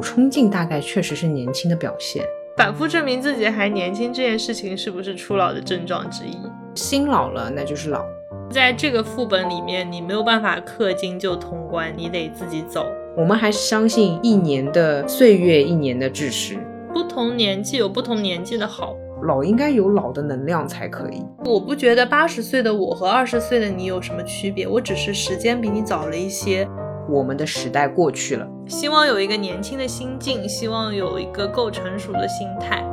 有冲劲，大概确实是年轻的表现。反复证明自己还年轻这件事情，是不是初老的症状之一？心老了，那就是老。在这个副本里面，你没有办法氪金就通关，你得自己走。我们还是相信一年的岁月，一年的智识。不同年纪有不同年纪的好，老应该有老的能量才可以。我不觉得八十岁的我和二十岁的你有什么区别，我只是时间比你早了一些。我们的时代过去了，希望有一个年轻的心境，希望有一个够成熟的心态。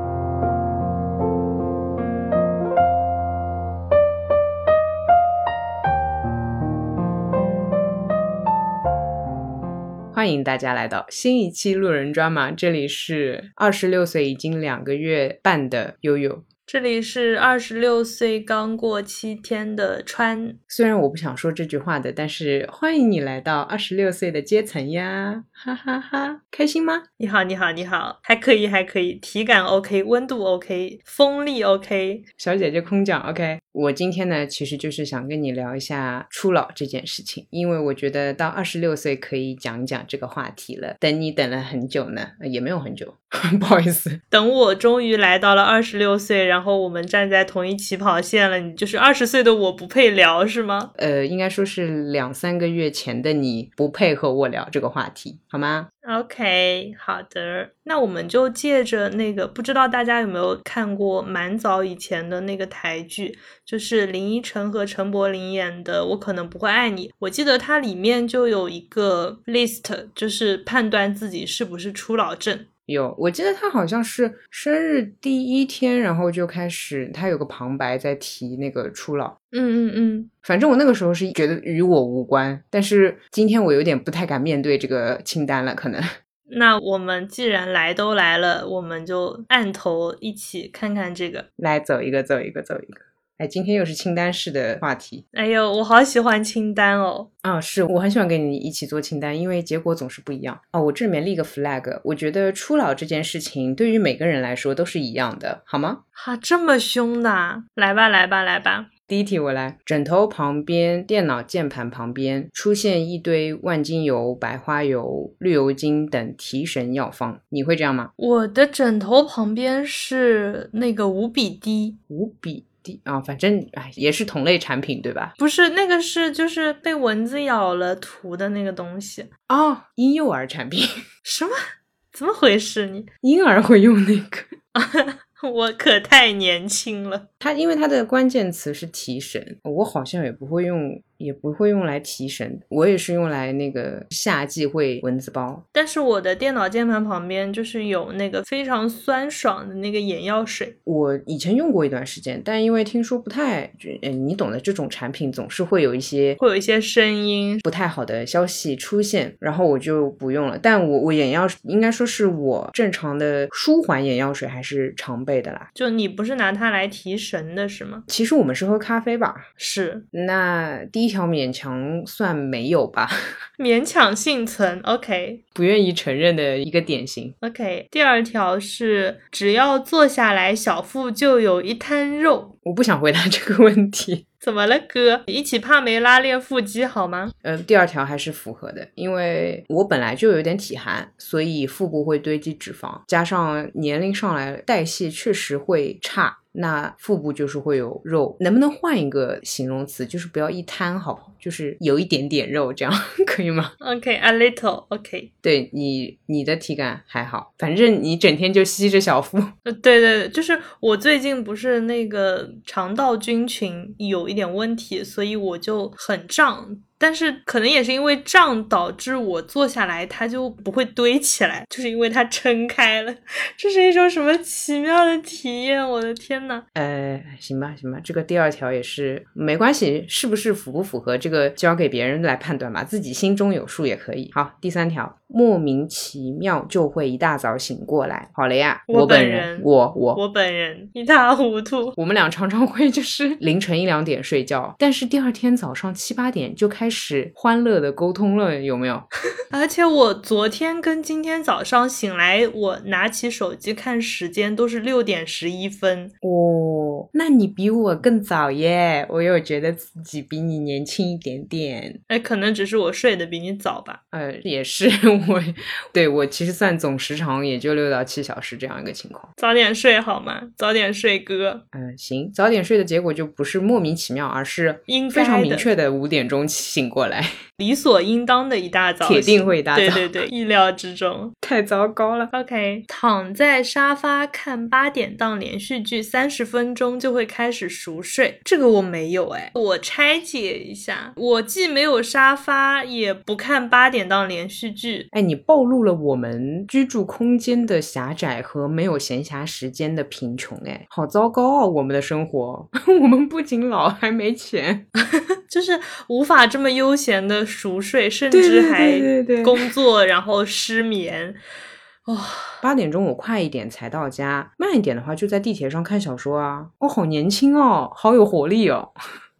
欢迎大家来到新一期路人抓马，这里是二十六岁已经两个月半的悠悠。这里是二十六岁刚过七天的川，虽然我不想说这句话的，但是欢迎你来到二十六岁的阶层呀，哈哈哈，开心吗？你好，你好，你好，还可以，还可以，体感 OK，温度 OK，风力 OK，小姐姐空降 OK。我今天呢，其实就是想跟你聊一下初老这件事情，因为我觉得到二十六岁可以讲讲这个话题了。等你等了很久呢，也没有很久，不好意思。等我终于来到了二十六岁，然后我们站在同一起跑线了。你就是二十岁的我不配聊是吗？呃，应该说是两三个月前的你不配和我聊这个话题，好吗？OK，好的，那我们就借着那个，不知道大家有没有看过蛮早以前的那个台剧，就是林依晨和陈柏霖演的《我可能不会爱你》。我记得它里面就有一个 list，就是判断自己是不是初老症。有，我记得他好像是生日第一天，然后就开始，他有个旁白在提那个初老。嗯嗯嗯，反正我那个时候是觉得与我无关，但是今天我有点不太敢面对这个清单了，可能。那我们既然来都来了，我们就按头一起看看这个，来走一个，走一个，走一个。哎，今天又是清单式的话题。哎呦，我好喜欢清单哦！啊，是我很喜欢跟你一起做清单，因为结果总是不一样。哦，我这里面立个 flag，我觉得初老这件事情对于每个人来说都是一样的，好吗？哈，这么凶的，来吧，来吧，来吧。第一题我来，枕头旁边、电脑键盘旁边出现一堆万金油、白花油、绿油精等提神药方，你会这样吗？我的枕头旁边是那个五比滴，五比。啊，反正哎，也是同类产品，对吧？不是那个是就是被蚊子咬了涂的那个东西哦，婴幼儿产品？什么？怎么回事？你婴儿会用那个？我可太年轻了。它因为它的关键词是提神，我好像也不会用。也不会用来提神，我也是用来那个夏季会蚊子包。但是我的电脑键盘旁边就是有那个非常酸爽的那个眼药水。我以前用过一段时间，但因为听说不太，你懂的，这种产品总是会有一些会有一些声音不太好的消息出现，然后我就不用了。但我我眼药应该说是我正常的舒缓眼药水还是常备的啦。就你不是拿它来提神的是吗？其实我们是喝咖啡吧？是。那第一。一条勉强算没有吧，勉强幸存。OK，不愿意承认的一个典型。OK，第二条是只要坐下来，小腹就有一滩肉。我不想回答这个问题。怎么了，哥？一起帕梅拉练腹肌好吗？呃，第二条还是符合的，因为我本来就有点体寒，所以腹部会堆积脂肪，加上年龄上来，代谢确实会差。那腹部就是会有肉，能不能换一个形容词？就是不要一摊好，就是有一点点肉，这样 可以吗？OK，a little，OK。对你，你的体感还好，反正你整天就吸着小腹。呃，对对对，就是我最近不是那个肠道菌群有一点问题，所以我就很胀。但是可能也是因为胀导致我坐下来它就不会堆起来，就是因为它撑开了。这是一种什么奇妙的体验？我的天呐！呃，行吧，行吧，这个第二条也是没关系，是不是符不符合这个交给别人来判断吧，自己心中有数也可以。好，第三条。莫名其妙就会一大早醒过来。好了呀，我本人，我我我本人一塌糊涂。我们俩常常会就是凌晨一两点睡觉，但是第二天早上七八点就开始欢乐的沟通了，有没有？而且我昨天跟今天早上醒来，我拿起手机看时间都是六点十一分。哦。哦，那你比我更早耶，我又觉得自己比你年轻一点点。哎，可能只是我睡得比你早吧。呃，也是我，对我其实算总时长也就六到七小时这样一个情况。早点睡好吗？早点睡，哥。嗯，行，早点睡的结果就不是莫名其妙，而是应非常明确的五点钟醒过来，理所应当的一大早，铁定会一大早对对对，意料之中。太糟糕了。OK，躺在沙发看八点档连续剧，三十分钟就会开始熟睡。这个我没有哎，我拆解一下，我既没有沙发，也不看八点档连续剧。哎，你暴露了我们居住空间的狭窄和没有闲暇时间的贫穷，哎，好糟糕啊！我们的生活，我们不仅老，还没钱。就是无法这么悠闲的熟睡，甚至还工作，然后失眠。哇、八点钟我快一点才到家，慢一点的话就在地铁上看小说啊。我、好年轻哦，好有活力哦。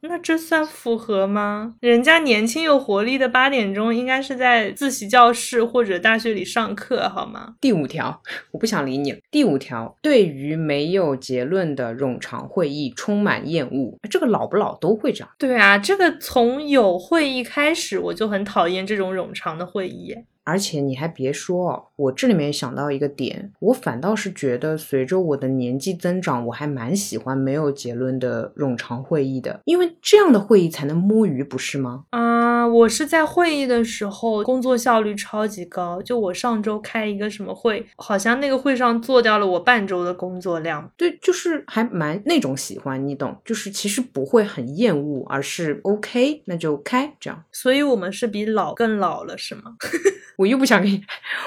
那这算符合吗？人家年轻有活力的八点钟应该是在自习教室或者大学里上课，好吗？第五条，我不想理你了。第五条，对于没有结论的冗长会议充满厌恶，这个老不老都会这样。对啊，这个从有会议开始我就很讨厌这种冗长的会议。而且你还别说哦，我这里面想到一个点，我反倒是觉得随着我的年纪增长，我还蛮喜欢没有结论的冗长会议的，因为这样的会议才能摸鱼，不是吗？啊、我是在会议的时候工作效率超级高。就我上周开一个什么会，好像那个会上做掉了我半周的工作量。对，就是还蛮那种喜欢，你懂，就是其实不会很厌恶，而是 OK，那就开这样。所以我们是比老更老了，是吗？我又不想跟你，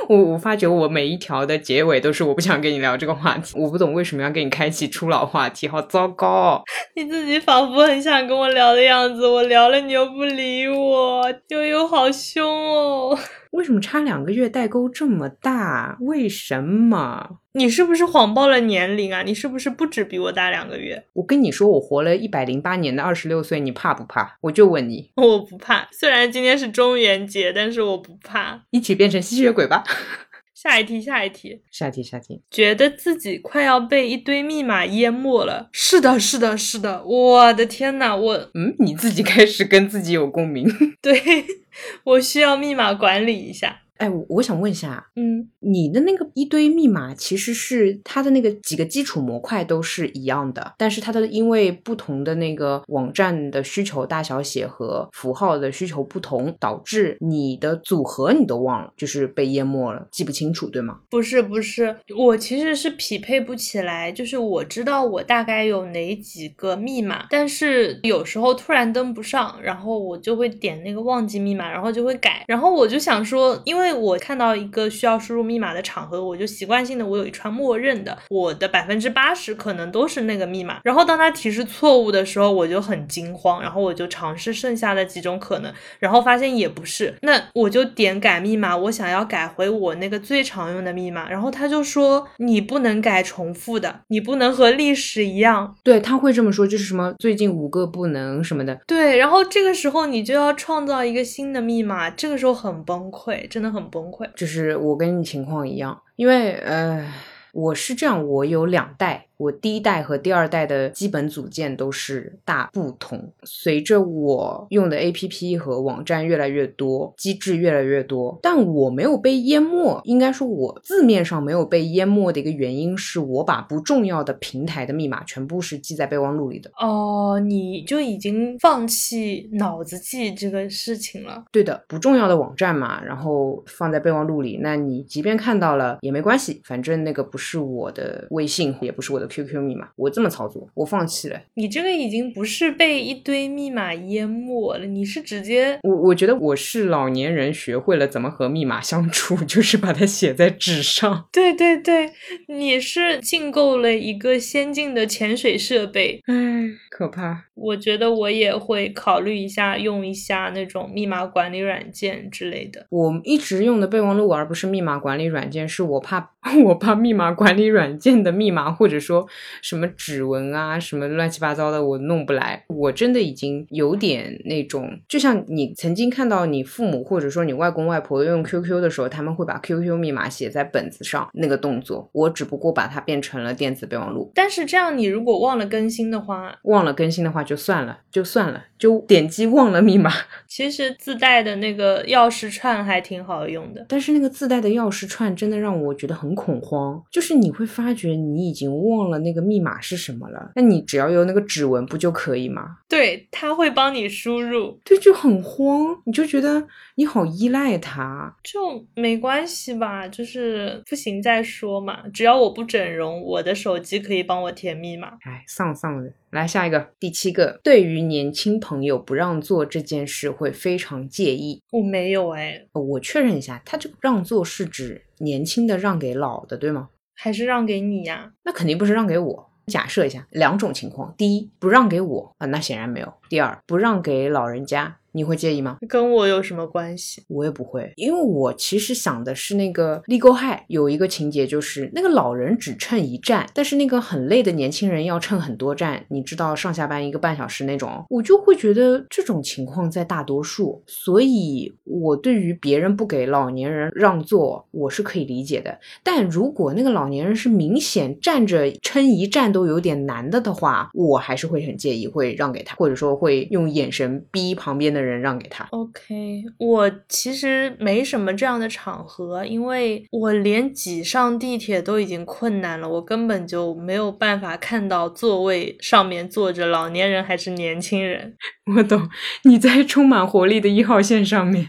我我发觉我每一条的结尾都是我不想跟你聊这个话题，我不懂为什么要跟你开启初老话题，好糟糕哦。你自己仿佛很想跟我聊的样子，我聊了你又不理我，悠悠好凶哦！为什么差两个月代沟这么大？为什么？你是不是谎报了年龄啊？你是不是不止比我大两个月？我跟你说，我活了一百零八年的二十六岁，你怕不怕？我就问你，我不怕，虽然今天是中元节，但是我不怕。一起变成吸血鬼吧。下一题，下一题，下一题，下一题。觉得自己快要被一堆密码淹没了。是的，是的，是的，我的天呐，我嗯，你自己开始跟自己有共鸣。对 我需要密码管理一下。哎，我我想问一下，嗯，你的那个一堆密码其实是它的那个几个基础模块都是一样的，但是它的因为不同的那个网站的需求大小写和符号的需求不同，导致你的组合你都忘了，就是被淹没了，记不清楚，对吗？不是不是，我其实是匹配不起来，就是我知道我大概有哪几个密码，但是有时候突然登不上，然后我就会点那个忘记密码，然后就会改，然后我就想说，因为我看到一个需要输入密码的场合，我就习惯性的我有一串默认的，我的百分之八十可能都是那个密码，然后当它提示错误的时候，我就很惊慌，然后我就尝试剩下的几种可能，然后发现也不是，那我就点改密码，我想要改回我那个最常用的密码，然后他就说你不能改重复的，你不能和历史一样。对，他会这么说，就是什么最近五个不能什么的。对，然后这个时候你就要创造一个新的密码，这个时候很崩溃，真的很崩溃。就是我跟你情况一样，因为呃，我是这样，我有两代，我第一代和第二代的基本组件都是大不同。随着我用的 APP 和网站越来越多，机制越来越多，但我没有被淹没。应该说，我字面上没有被淹没的一个原因是我把不重要的平台的密码全部是记在备忘录里的。哦，你就已经放弃脑子记这个事情了。对的，不重要的网站嘛，然后放在备忘录里。那你即便看到了也没关系，反正那个不是我的微信，也不是我的 QQ 密码，我这么操作，我放弃了。你这个已经不是被一堆密码淹没了，你是直接我我觉得我是老年人学会了怎么和密码相处，就是把它写在纸上。对对对，你是进购了一个先进的潜水设备。唉，可怕。我觉得我也会考虑一下，用一下那种密码管理软件之类的。我一直用的备忘录，而不是密码管理软件，是我怕 我怕密码管理软件的密码，或者说说什么指纹啊，什么乱七八糟的，我弄不来。我真的已经有点那种，就像你曾经看到你父母或者说你外公外婆用 QQ 的时候，他们会把 QQ 密码写在本子上那个动作，我只不过把它变成了电子备忘录。但是这样，你如果忘了更新的话，忘了更新的话就算了，就算了，就点击忘了密码。其实自带的那个钥匙串还挺好用的。但是那个自带的钥匙串真的让我觉得很恐慌，就是你会发觉你已经忘了那个密码是什么了，那你只要有那个指纹不就可以吗？对，他会帮你输入，对，就很慌，你就觉得你好依赖他，就没关系吧，就是不行再说嘛，只要我不整容，我的手机可以帮我填密码。哎，丧丧的。来下一个，第七个，对于年轻朋友不让座这件事会非常介意。我没有哎，我确认一下，他这个让座是指年轻的让给老的，对吗？还是让给你呀？那肯定不是让给我。假设一下两种情况：第一，不让给我啊，那显然没有；第二，不让给老人家。你会介意吗？跟我有什么关系？我也不会，因为我其实想的是那个《Legal High》有一个情节，就是那个老人只乘一站，但是那个很累的年轻人要乘很多站，你知道上下班一个半小时那种，我就会觉得这种情况在大多数，所以我对于别人不给老年人让座，我是可以理解的。但如果那个老年人是明显站着撑一站都有点难的的话，我还是会很介意，会让给他，或者说会用眼神逼旁边的。人让给他。OK，我其实没什么这样的场合，因为我连挤上地铁都已经困难了，我根本就没有办法看到座位上面坐着老年人还是年轻人。我懂，你在充满活力的一号线上面，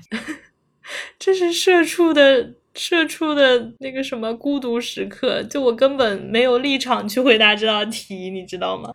这是社畜的社畜的那个什么孤独时刻，就我根本没有立场去回答这道题，你知道吗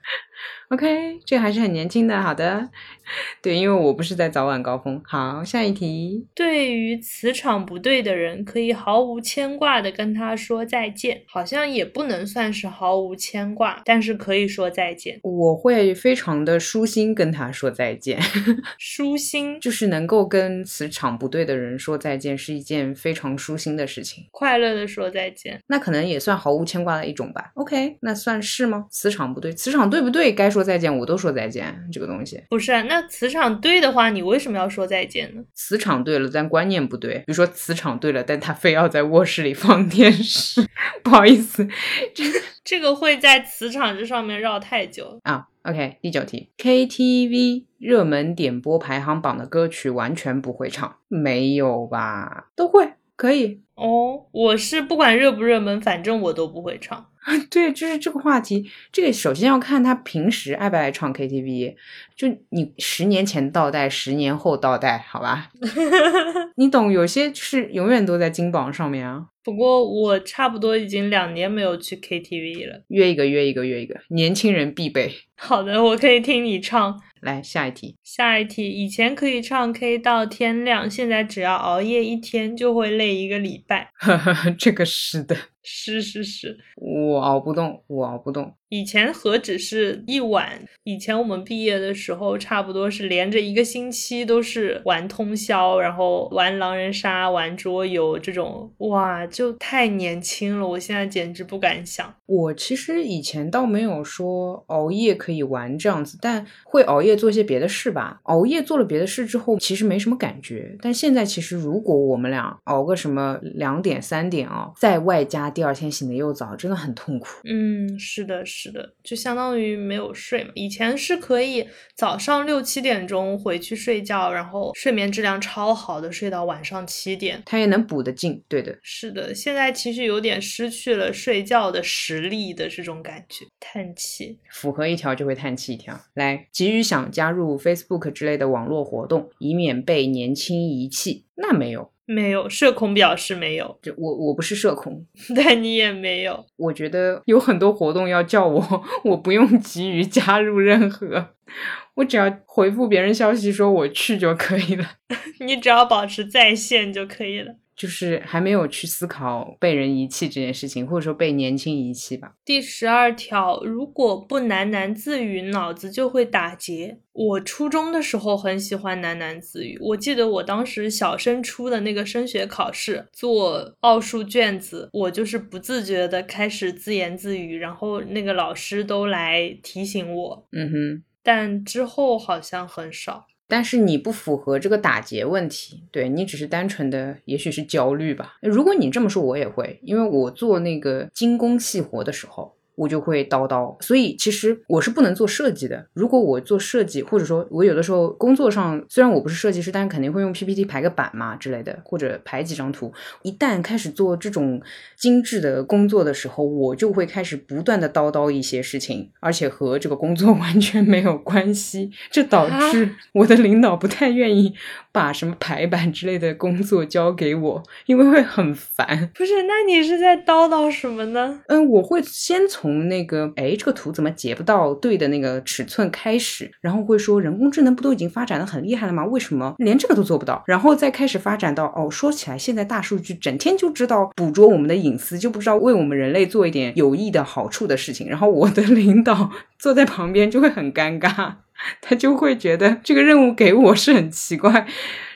？OK，这还是很年轻的。好的，对，因为我不是在早晚高峰。好，下一题。对于磁场不对的人，可以毫无牵挂的跟他说再见，好像也不能算是毫无牵挂，但是可以说再见。我会非常的舒心跟他说再见。舒心就是能够跟磁场不对的人说再见，是一件非常舒心的事情。快乐的说再见，那可能也算毫无牵挂的一种吧。OK，那算是吗？磁场不对，磁场对不对？该。说再见，我都说再见。这个东西不是那磁场对的话，你为什么要说再见呢？磁场对了，但观念不对。比如说磁场对了，但他非要在卧室里放电视，不好意思，这 这个会在磁场这上面绕太久啊。OK，第九题，KTV 热门点播排行榜的歌曲完全不会唱，没有吧？都会，可以哦。我是不管热不热门，反正我都不会唱。对，就是这个话题。这个首先要看他平时爱不爱唱 KTV。就你十年前倒带，十年后倒带，好吧？你懂？有些是永远都在金榜上面啊。不过我差不多已经两年没有去 KTV 了。约一个，约一个，约一个，年轻人必备。好的，我可以听你唱。来下一题，下一题。以前可以唱 K 到天亮，现在只要熬夜一天就会累一个礼拜。这个是的。是是是，我熬不动，我熬不动。以前何止是一晚？以前我们毕业的时候，差不多是连着一个星期都是玩通宵，然后玩狼人杀、玩桌游这种，哇，就太年轻了。我现在简直不敢想。我其实以前倒没有说熬夜可以玩这样子，但会熬夜做些别的事吧。熬夜做了别的事之后，其实没什么感觉。但现在其实，如果我们俩熬个什么两点、三点啊，再外加第二天醒的又早，真的很痛苦。嗯，是的，是。是的，就相当于没有睡嘛。以前是可以早上六七点钟回去睡觉，然后睡眠质量超好的睡到晚上七点，它也能补得进。对的，是的。现在其实有点失去了睡觉的实力的这种感觉，叹气。符合一条就会叹气一条。来，急于想加入 Facebook 之类的网络活动，以免被年轻遗弃。那没有。没有，社恐表示没有。就我，我不是社恐，但你也没有。我觉得有很多活动要叫我，我不用急于加入任何，我只要回复别人消息说我去就可以了。你只要保持在线就可以了。就是还没有去思考被人遗弃这件事情，或者说被年轻遗弃吧。第十二条，如果不喃喃自语，脑子就会打结。我初中的时候很喜欢喃喃自语，我记得我当时小升初的那个升学考试做奥数卷子，我就是不自觉的开始自言自语，然后那个老师都来提醒我。嗯哼，但之后好像很少。但是你不符合这个打劫问题，对你只是单纯的，也许是焦虑吧。如果你这么说，我也会，因为我做那个精工细活的时候。我就会叨叨，所以其实我是不能做设计的。如果我做设计，或者说我有的时候工作上，虽然我不是设计师，但是肯定会用 PPT 排个版嘛之类的，或者排几张图。一旦开始做这种精致的工作的时候，我就会开始不断的叨叨一些事情，而且和这个工作 完全没有关系，这导致我的领导不太愿意把什么排版之类的工作交给我，因为会很烦。不是，那你是在叨叨什么呢？嗯，我会先从。那个哎，这个图怎么截不到对的那个尺寸开始，然后会说人工智能不都已经发展的很厉害了吗？为什么连这个都做不到？然后再开始发展到哦，说起来现在大数据整天就知道捕捉我们的隐私，就不知道为我们人类做一点有益的好处的事情。然后我的领导坐在旁边就会很尴尬，他就会觉得这个任务给我是很奇怪。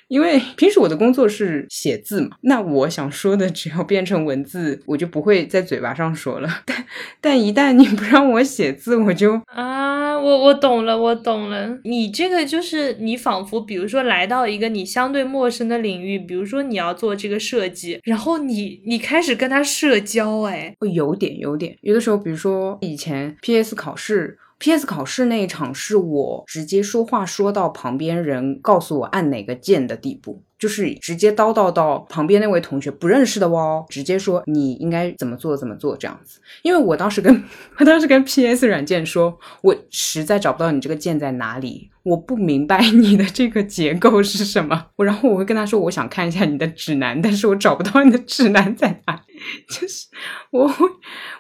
因为平时我的工作是写字嘛，那我想说的只要变成文字，我就不会在嘴巴上说了。但但一旦你不让我写字，我就啊，我我懂了，我懂了。你这个就是你仿佛比如说来到一个你相对陌生的领域，比如说你要做这个设计，然后你你开始跟他社交，哎，有点有点。有的时候，比如说以前 PS 考试。P.S. 考试那一场是我直接说话说到旁边人告诉我按哪个键的地步。就是直接叨叨到旁边那位同学不认识的哦，直接说你应该怎么做怎么做这样子。因为我当时跟我当时跟 PS 软件说，我实在找不到你这个键在哪里，我不明白你的这个结构是什么。我然后我会跟他说，我想看一下你的指南，但是我找不到你的指南在哪里。就是我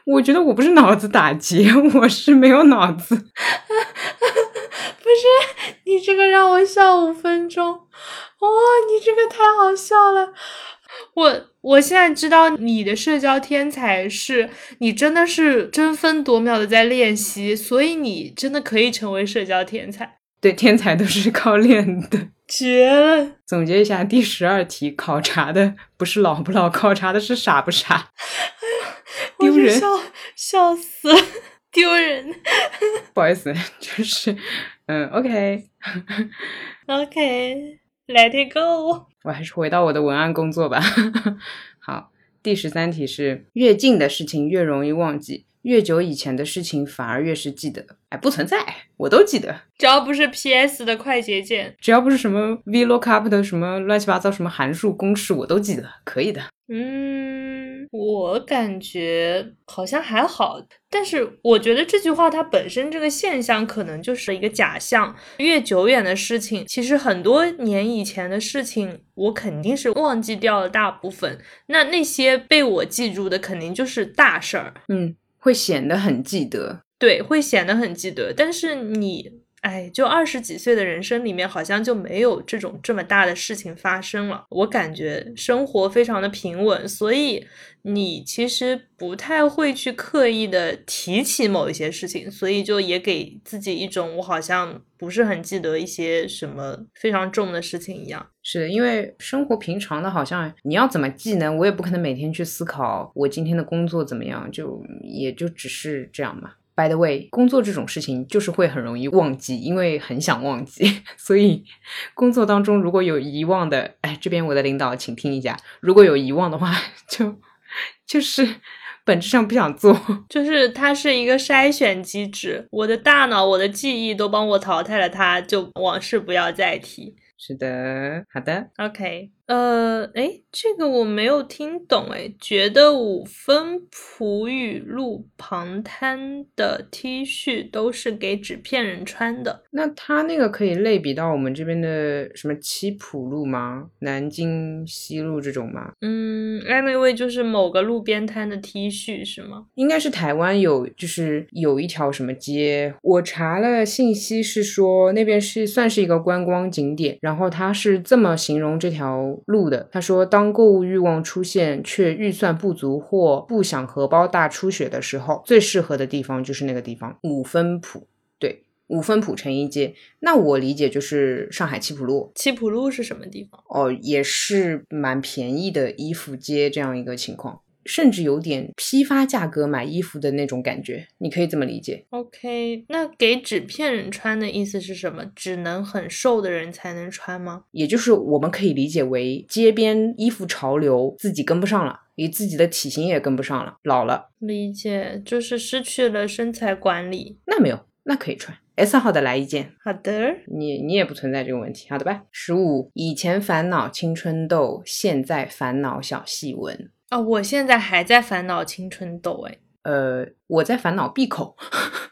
我觉得我不是脑子打结，我是没有脑子。不是你这个让我笑五分钟。哦，你这个太好笑了！我我现在知道你的社交天才是你真的是争分夺秒的在练习，所以你真的可以成为社交天才。对，天才都是靠练的，绝了！总结一下，第十二题考察的不是老不老，考察的是傻不傻。哎呀，丢人！笑笑死，丢人！不好意思，就是嗯，OK，OK。Let it go。我还是回到我的文案工作吧。好，第十三题是：越近的事情越容易忘记，越久以前的事情反而越是记得。哎，不存在，我都记得。只要不是 PS 的快捷键，只要不是什么 VLOOKUP 的什么乱七八糟什么函数公式，我都记得，可以的。嗯，我感觉好像还好，但是我觉得这句话它本身这个现象可能就是一个假象。越久远的事情，其实很多年以前的事情，我肯定是忘记掉了大部分。那那些被我记住的，肯定就是大事儿。嗯，会显得很记得。对，会显得很记得。但是你。哎，就二十几岁的人生里面，好像就没有这种这么大的事情发生了。我感觉生活非常的平稳，所以你其实不太会去刻意的提起某一些事情，所以就也给自己一种我好像不是很记得一些什么非常重的事情一样。是的，因为生活平常的，好像你要怎么记呢？我也不可能每天去思考我今天的工作怎么样，就也就只是这样嘛。By the way，工作这种事情就是会很容易忘记，因为很想忘记，所以工作当中如果有遗忘的，哎，这边我的领导请听一下，如果有遗忘的话，就就是本质上不想做，就是它是一个筛选机制，我的大脑、我的记忆都帮我淘汰了，它就往事不要再提。是的，好的，OK。呃，哎，这个我没有听懂，哎，觉得五分璞语路旁摊的 T 恤都是给纸片人穿的，那他那个可以类比到我们这边的什么七浦路吗？南京西路这种吗？嗯，anyway 就是某个路边摊的 T 恤是吗？应该是台湾有，就是有一条什么街，我查了信息是说那边是算是一个观光景点，然后他是这么形容这条。有路的，他说，当购物欲望出现却预算不足或不想荷包大出血的时候，最适合的地方就是那个地方五分铺。对，五分铺成衣街，那我理解就是上海七浦路。七浦路是什么地方？哦，也是蛮便宜的衣服街这样一个情况。甚至有点批发价格买衣服的那种感觉，你可以这么理解。OK，那给纸片人穿的意思是什么？只能很瘦的人才能穿吗？也就是我们可以理解为街边衣服潮流自己跟不上了，你自己的体型也跟不上了，老了。理解，就是失去了身材管理。那没有，那可以穿 S 号的来一件。好的，你你也不存在这个问题。好的吧。十五，以前烦恼青春痘，现在烦恼小细纹。哦，我现在还在烦恼青春痘，哎，呃，我在烦恼闭口，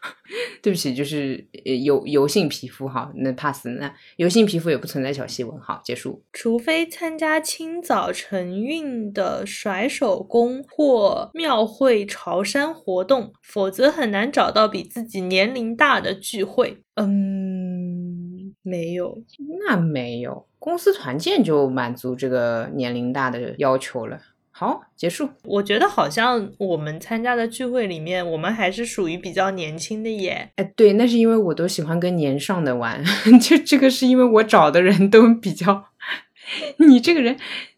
对不起，就是油油性皮肤哈，那 pass，那油性皮肤也不存在小细纹，好，结束。除非参加清早晨运的甩手工或庙会朝山活动，否则很难找到比自己年龄大的聚会。嗯，没有，那没有，公司团建就满足这个年龄大的要求了。好，结束。我觉得好像我们参加的聚会里面，我们还是属于比较年轻的耶。哎，对，那是因为我都喜欢跟年上的玩，就这个是因为我找的人都比较。你这个人，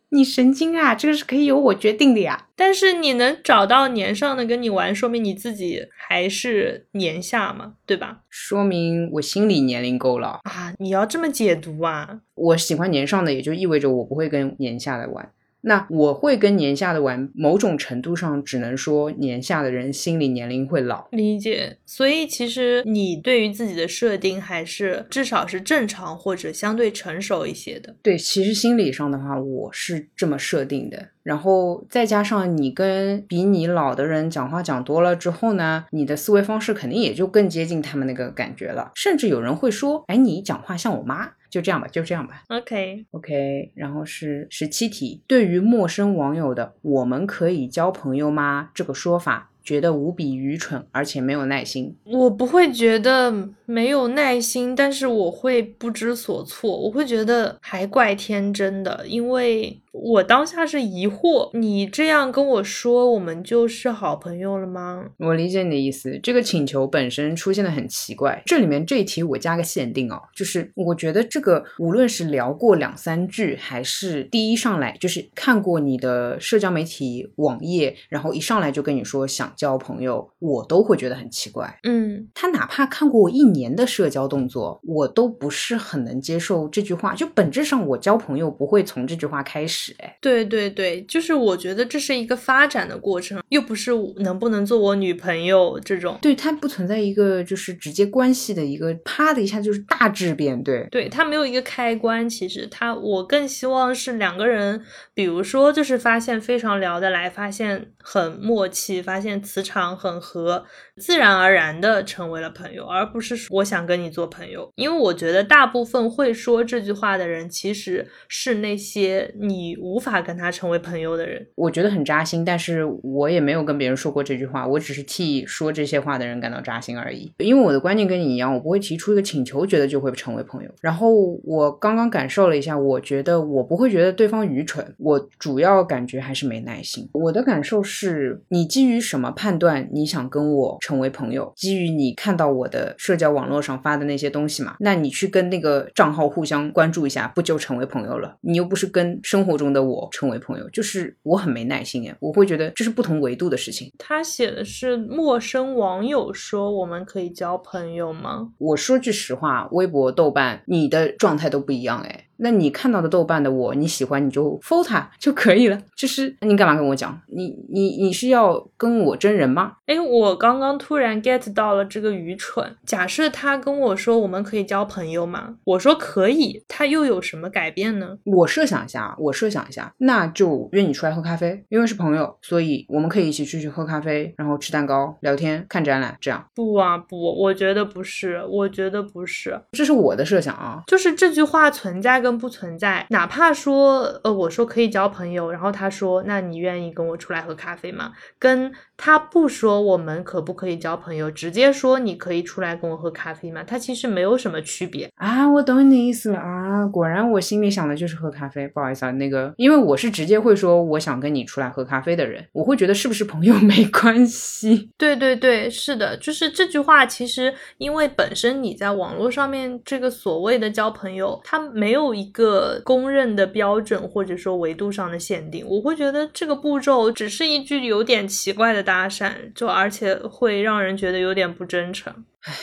你神经啊！这个是可以由我决定的呀。但是你能找到年上的跟你玩，说明你自己还是年下嘛，对吧？说明我心理年龄够了啊！你要这么解读啊？我喜欢年上的，也就意味着我不会跟年下的玩。那我会跟年下的玩，某种程度上只能说年下的人心理年龄会老。理解，所以其实你对于自己的设定还是至少是正常或者相对成熟一些的。对，其实心理上的话，我是这么设定的。然后再加上你跟比你老的人讲话讲多了之后呢，你的思维方式肯定也就更接近他们那个感觉了。甚至有人会说：“哎，你讲话像我妈。”就这样吧，就这样吧。OK，OK。然后是十七题，对于陌生网友的“我们可以交朋友吗”这个说法。觉得无比愚蠢，而且没有耐心。我不会觉得没有耐心，但是我会不知所措。我会觉得还怪天真的，因为我当下是疑惑。你这样跟我说，我们就是好朋友了吗？我理解你的意思。这个请求本身出现的很奇怪。这里面这一题我加个限定哦，就是我觉得这个无论是聊过两三句，还是第一上来就是看过你的社交媒体网页，然后一上来就跟你说想。交朋友，我都会觉得很奇怪。嗯，他哪怕看过我一年的社交动作，我都不是很能接受这句话。就本质上，我交朋友不会从这句话开始。哎，对对对，就是我觉得这是一个发展的过程，又不是能不能做我女朋友这种。对，它不存在一个就是直接关系的一个啪的一下就是大质变。对，对，它没有一个开关。其实，它我更希望是两个人，比如说就是发现非常聊得来，发现很默契，发现。磁场很合，自然而然的成为了朋友，而不是说我想跟你做朋友。因为我觉得大部分会说这句话的人，其实是那些你无法跟他成为朋友的人。我觉得很扎心，但是我也没有跟别人说过这句话，我只是替说这些话的人感到扎心而已。因为我的观念跟你一样，我不会提出一个请求，觉得就会成为朋友。然后我刚刚感受了一下，我觉得我不会觉得对方愚蠢，我主要感觉还是没耐心。我的感受是你基于什么？判断你想跟我成为朋友，基于你看到我的社交网络上发的那些东西嘛，那你去跟那个账号互相关注一下，不就成为朋友了？你又不是跟生活中的我成为朋友，就是我很没耐心呀，我会觉得这是不同维度的事情。他写的是陌生网友说我们可以交朋友吗？我说句实话，微博、豆瓣，你的状态都不一样哎。那你看到的豆瓣的我，你喜欢你就 follow 他就可以了。就是你干嘛跟我讲？你你你是要跟我真人吗？哎，我刚刚突然 get 到了这个愚蠢。假设他跟我说我们可以交朋友吗？我说可以，他又有什么改变呢？我设想一下，我设想一下，那就约你出来喝咖啡，因为是朋友，所以我们可以一起出去喝咖啡，然后吃蛋糕、聊天、看展览，这样。不啊不，我觉得不是，我觉得不是，这是我的设想啊，就是这句话存在不存在，哪怕说，呃，我说可以交朋友，然后他说，那你愿意跟我出来喝咖啡吗？跟他不说我们可不可以交朋友，直接说你可以出来跟我喝咖啡吗？他其实没有什么区别。啊，我懂你的意思了啊！果然我心里想的就是喝咖啡。不好意思啊，那个，因为我是直接会说我想跟你出来喝咖啡的人，我会觉得是不是朋友 没关系。对对对，是的，就是这句话，其实因为本身你在网络上面这个所谓的交朋友，它没有一个公认的标准或者说维度上的限定，我会觉得这个步骤只是一句有点奇怪的搭讪，就而且会让人觉得有点不真诚。唉，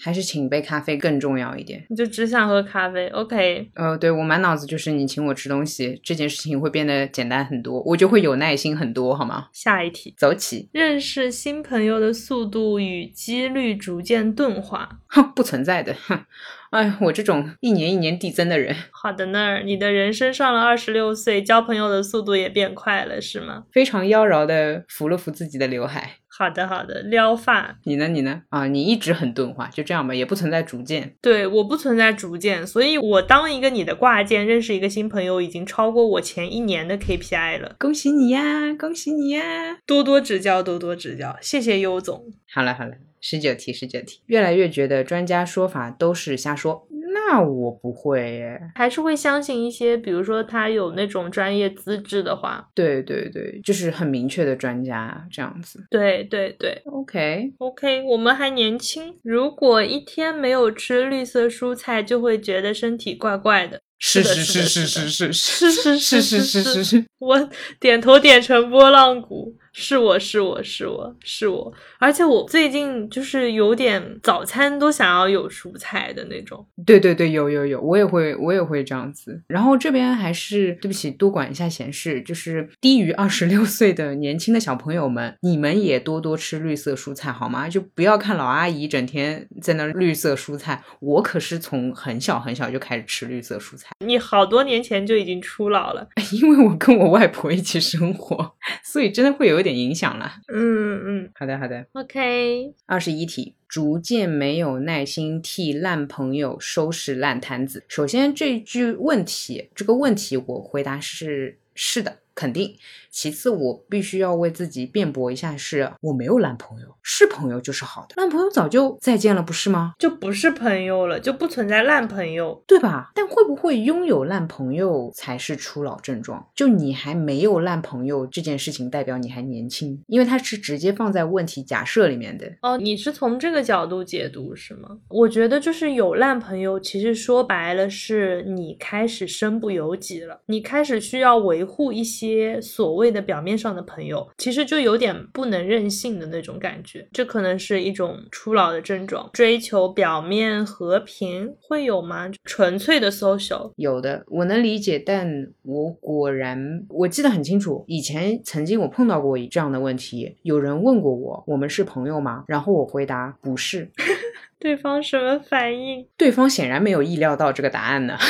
还是请杯咖啡更重要一点。你就只想喝咖啡，OK？呃，对我满脑子就是你请我吃东西这件事情会变得简单很多，我就会有耐心很多，好吗？下一题，走起，认识新朋友的速度与几率逐渐钝化。哼，不存在的，哼。哎，我这种一年一年递增的人，好的呢，你的人生上了二十六岁，交朋友的速度也变快了，是吗？非常妖娆的扶了扶自己的刘海。好的，好的，撩发。你呢？你呢？啊，你一直很钝化，就这样吧，也不存在逐渐。对，我不存在逐渐，所以我当一个你的挂件，认识一个新朋友，已经超过我前一年的 KPI 了。恭喜你呀，恭喜你呀！多多指教，多多指教，谢谢优总。好了好了，十九题十九题，越来越觉得专家说法都是瞎说。那我不会耶，还是会相信一些，比如说他有那种专业资质的话。对对对，就是很明确的专家这样子。对对对，OK，OK，我们还年轻，如果一天没有吃绿色蔬菜，就会觉得身体怪怪的。是的是是是是是是是是是是是是，我点头点成波浪鼓，是我是我是我是我，而且我最近就是有点早餐都想要有蔬菜的那种。对对对，有有有，我也会我也会这样子。然后这边还是对不起，多管一下闲事，就是低于二十六岁的年轻的小朋友们，你们也多多吃绿色蔬菜好吗？就不要看老阿姨整天在那绿色蔬菜，我可是从很小很小就开始吃绿色蔬菜。你好多年前就已经初老了，因为我跟我外婆一起生活，所以真的会有一点影响了。嗯嗯，好的好的，OK。二十一题，逐渐没有耐心替烂朋友收拾烂摊子。首先这句问题，这个问题我回答是是的，肯定。其次，我必须要为自己辩驳一下，是我没有烂朋友，是朋友就是好的，烂朋友早就再见了，不是吗？就不是朋友了，就不存在烂朋友，对吧？但会不会拥有烂朋友才是初老症状？就你还没有烂朋友这件事情，代表你还年轻，因为它是直接放在问题假设里面的。哦，你是从这个角度解读是吗？我觉得就是有烂朋友，其实说白了是你开始身不由己了，你开始需要维护一些所谓。的表面上的朋友，其实就有点不能任性的那种感觉，这可能是一种初老的症状。追求表面和平会有吗？纯粹的 social 有的，我能理解，但我果然我记得很清楚，以前曾经我碰到过这样的问题，有人问过我，我们是朋友吗？然后我回答不是。对方什么反应？对方显然没有意料到这个答案呢。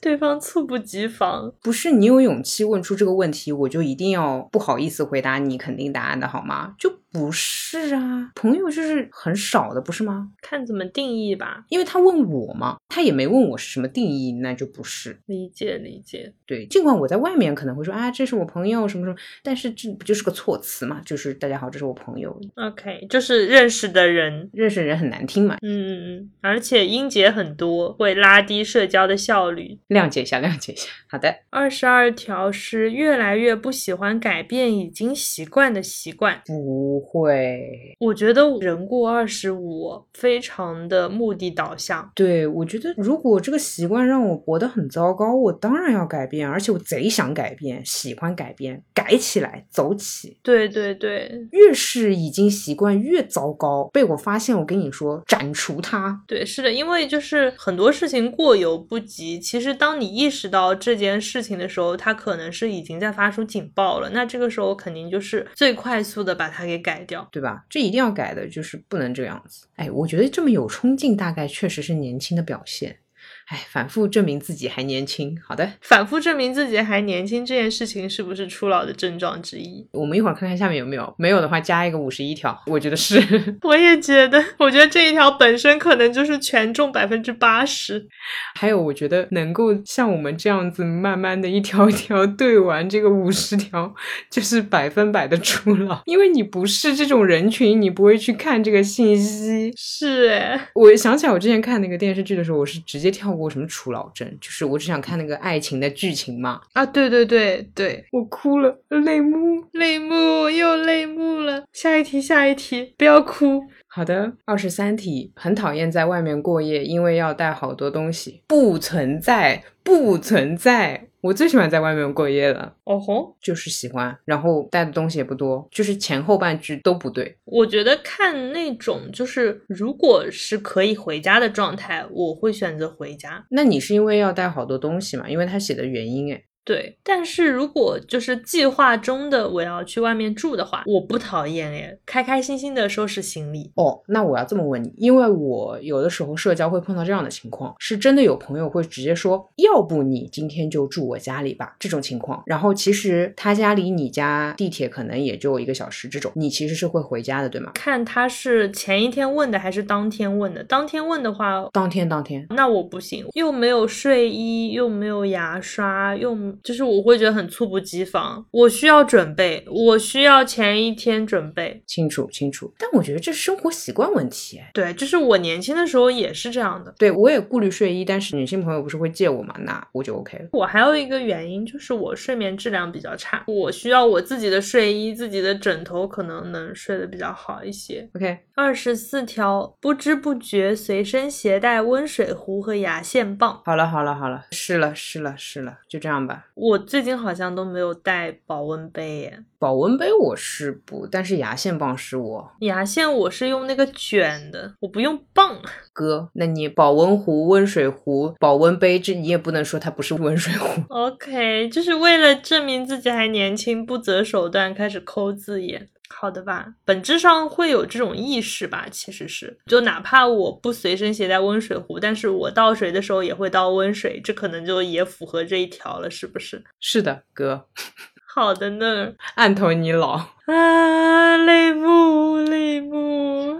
对方猝不及防，不是你有勇气问出这个问题，我就一定要不好意思回答你肯定答案的好吗？就不是啊，朋友就是很少的，不是吗？看怎么定义吧。因为他问我嘛，他也没问我是什么定义，那就不是。理解理解。对，尽管我在外面可能会说啊，这是我朋友什么什么，但是这不就是个措辞嘛？就是大家好，这是我朋友。OK，就是认识的人，认识人很难听嘛。嗯嗯嗯，而且音节很多，会拉低社交的效率。谅解一下，谅解一下。好的，二十二条是越来越不喜欢改变已经习惯的习惯。不会，我觉得人过二十五，非常的目的导向。对我觉得，如果这个习惯让我活得很糟糕，我当然要改变，而且我贼想改变，喜欢改变，改起来，走起。对对对，越是已经习惯越糟糕，被我发现，我跟你说，斩除它。对，是的，因为就是很多事情过犹不及，其实当你意识到这件事情的时候，它可能是已经在发出警报了。那这个时候肯定就是最快速的把它给改掉，对吧？这一定要改的，就是不能这样子。哎，我觉得这么有冲劲，大概确实是年轻的表现。哎，反复证明自己还年轻。好的，反复证明自己还年轻这件事情是不是初老的症状之一？我们一会儿看看下面有没有，没有的话加一个五十一条，我觉得是。我也觉得，我觉得这一条本身可能就是权重百分之八十。还有，我觉得能够像我们这样子慢慢的一条一条对完这个五十条，就是百分百的初老，因为你不是这种人群，你不会去看这个信息。是哎，我想起来我之前看那个电视剧的时候，我是直接跳过什么初老症，就是我只想看那个爱情的剧情嘛。啊，对对对对，我哭了，泪目，泪目又泪目了。下一题，下一题，不要哭。好的，二十三题，很讨厌在外面过夜，因为要带好多东西。不存在，不存在。我最喜欢在外面过夜了。哦吼，就是喜欢，然后带的东西也不多，就是前后半句都不对。我觉得看那种就是如果是可以回家的状态，我会选择回家。那你是因为要带好多东西嘛？因为他写的原因，诶。对，但是如果就是计划中的我要去外面住的话，我不讨厌耶，开开心心的收拾行李。哦，那我要这么问你，因为我有的时候社交会碰到这样的情况，是真的有朋友会直接说，要不你今天就住我家里吧，这种情况。然后其实他家离你家地铁可能也就一个小时，这种你其实是会回家的，对吗？看他是前一天问的还是当天问的，当天问的话，当天当天，那我不行，又没有睡衣，又没有牙刷，又。就是我会觉得很猝不及防，我需要准备，我需要前一天准备。清楚清楚，但我觉得这是生活习惯问题。对，就是我年轻的时候也是这样的。对我也顾虑睡衣，但是女性朋友不是会借我嘛，那我就 OK 了。我还有一个原因就是我睡眠质量比较差，我需要我自己的睡衣、自己的枕头，可能能睡得比较好一些。OK，二十四条，不知不觉随身携带温水壶和牙线棒。好了好了好了，是了是了是了，就这样吧。我最近好像都没有带保温杯耶。保温杯我是不，但是牙线棒是我。牙线我是用那个卷的，我不用棒。哥，那你保温壶、温水壶、保温杯，这你也不能说它不是温水壶。OK，就是为了证明自己还年轻，不择手段开始抠字眼。好的吧，本质上会有这种意识吧，其实是，就哪怕我不随身携带温水壶，但是我倒水的时候也会倒温水，这可能就也符合这一条了，是不是？是的，哥。好的呢，按头你老啊，泪目泪目，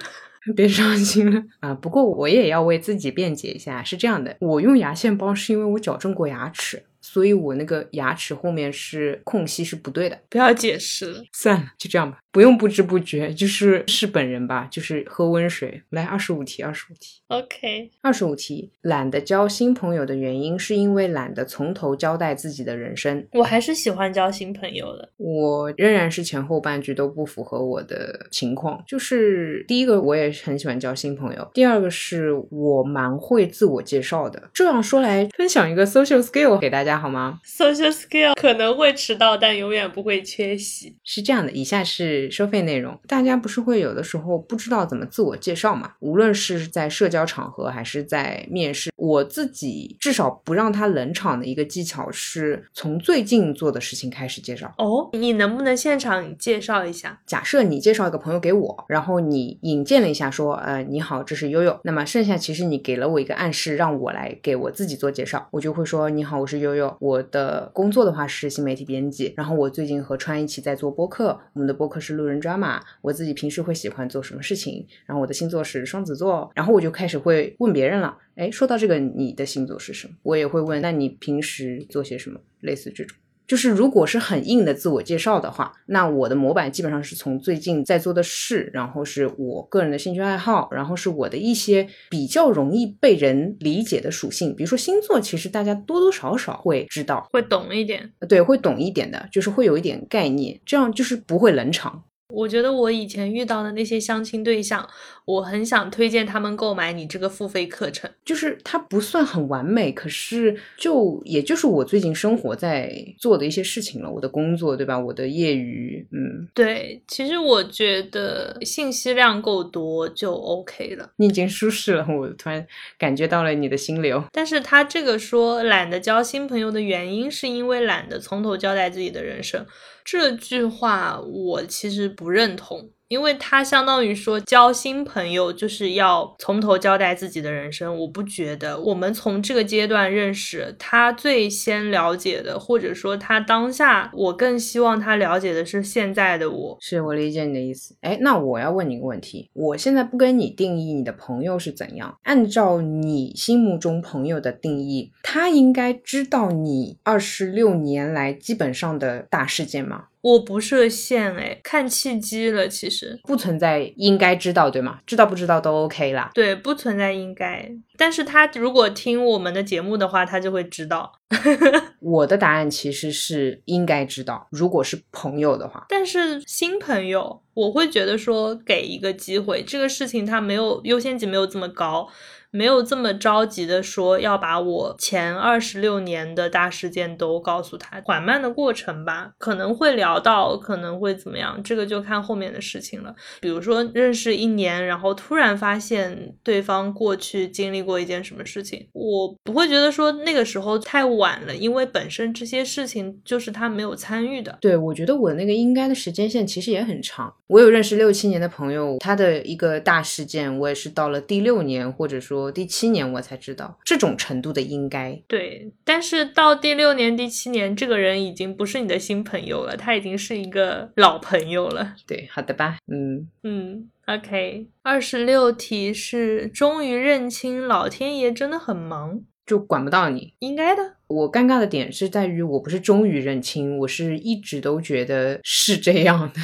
别伤心了啊。不过我也要为自己辩解一下，是这样的，我用牙线棒是因为我矫正过牙齿。所以我那个牙齿后面是空隙是不对的，不要解释了，算了，就这样吧，不用不知不觉，就是是本人吧，就是喝温水。来，二十五题，二十五题，OK，二十五题，懒得交新朋友的原因是因为懒得从头交代自己的人生。我还是喜欢交新朋友的，我仍然是前后半句都不符合我的情况，就是第一个我也很喜欢交新朋友，第二个是我蛮会自我介绍的。这样说来，分享一个 social skill 给大家。好吗？Social skill 可能会迟到，但永远不会缺席。是这样的，以下是收费内容。大家不是会有的时候不知道怎么自我介绍嘛？无论是在社交场合还是在面试，我自己至少不让他冷场的一个技巧是从最近做的事情开始介绍。哦，你能不能现场介绍一下？假设你介绍一个朋友给我，然后你引荐了一下，说呃你好，这是悠悠。那么剩下其实你给了我一个暗示，让我来给我自己做介绍，我就会说你好，我是悠悠。我的工作的话是新媒体编辑，然后我最近和川一起在做播客，我们的播客是路人抓马。我自己平时会喜欢做什么事情？然后我的星座是双子座，然后我就开始会问别人了。哎，说到这个，你的星座是什么？我也会问，那你平时做些什么？类似这种。就是如果是很硬的自我介绍的话，那我的模板基本上是从最近在做的事，然后是我个人的兴趣爱好，然后是我的一些比较容易被人理解的属性，比如说星座，其实大家多多少少会知道，会懂一点，对，会懂一点的，就是会有一点概念，这样就是不会冷场。我觉得我以前遇到的那些相亲对象，我很想推荐他们购买你这个付费课程。就是它不算很完美，可是就也就是我最近生活在做的一些事情了。我的工作，对吧？我的业余，嗯，对。其实我觉得信息量够多就 OK 了。你已经舒适了，我突然感觉到了你的心流。但是他这个说懒得交新朋友的原因，是因为懒得从头交代自己的人生。这句话我其实不认同。因为他相当于说交新朋友就是要从头交代自己的人生。我不觉得我们从这个阶段认识他最先了解的，或者说他当下，我更希望他了解的是现在的我。是我理解你的意思。哎，那我要问你一个问题：我现在不跟你定义你的朋友是怎样，按照你心目中朋友的定义，他应该知道你二十六年来基本上的大事件吗？我不设限，哎，看契机了。其实不存在应该知道，对吗？知道不知道都 OK 啦。对，不存在应该。但是他如果听我们的节目的话，他就会知道。我的答案其实是应该知道，如果是朋友的话。但是新朋友，我会觉得说给一个机会，这个事情他没有优先级没有这么高。没有这么着急的说要把我前二十六年的大事件都告诉他，缓慢的过程吧，可能会聊到，可能会怎么样，这个就看后面的事情了。比如说认识一年，然后突然发现对方过去经历过一件什么事情，我不会觉得说那个时候太晚了，因为本身这些事情就是他没有参与的。对，我觉得我那个应该的时间线其实也很长。我有认识六七年的朋友，他的一个大事件，我也是到了第六年，或者说。第七年我才知道这种程度的应该对，但是到第六年、第七年，这个人已经不是你的新朋友了，他已经是一个老朋友了。对，好的吧，嗯嗯，OK。二十六题是终于认清老天爷真的很忙，就管不到你，应该的。我尴尬的点是在于，我不是终于认清，我是一直都觉得是这样的，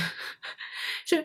就。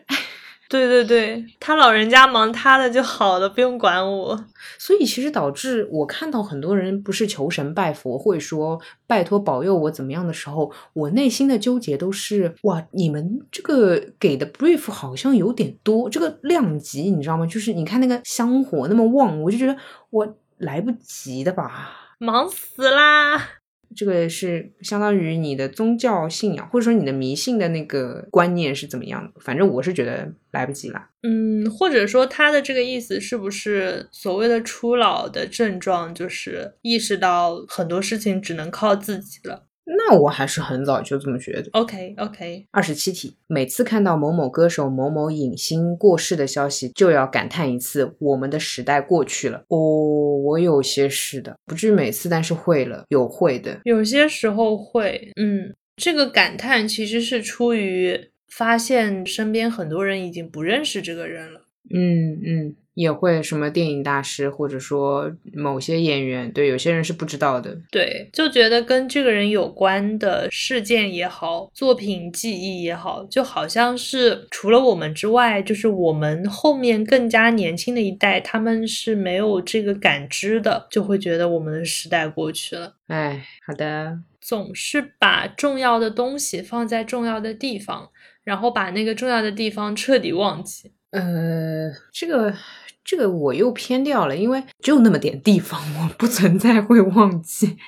对对对，他老人家忙他的就好了，不用管我。所以其实导致我看到很多人不是求神拜佛，或者说拜托保佑我怎么样的时候，我内心的纠结都是：哇，你们这个给的 brief 好像有点多，这个量级你知道吗？就是你看那个香火那么旺，我就觉得我来不及的吧，忙死啦。这个是相当于你的宗教信仰，或者说你的迷信的那个观念是怎么样的？反正我是觉得来不及了。嗯，或者说他的这个意思是不是所谓的初老的症状，就是意识到很多事情只能靠自己了？那我还是很早就这么觉得。OK OK，二十七题，每次看到某某歌手某某影星过世的消息，就要感叹一次：我们的时代过去了。哦，我有些是的，不至于每次，但是会了，有会的，有些时候会。嗯，这个感叹其实是出于发现身边很多人已经不认识这个人了。嗯嗯。也会什么电影大师，或者说某些演员，对有些人是不知道的。对，就觉得跟这个人有关的事件也好，作品记忆也好，就好像是除了我们之外，就是我们后面更加年轻的一代，他们是没有这个感知的，就会觉得我们的时代过去了。哎，好的，总是把重要的东西放在重要的地方，然后把那个重要的地方彻底忘记。呃，这个。这个我又偏掉了，因为就那么点地方，我不存在会忘记。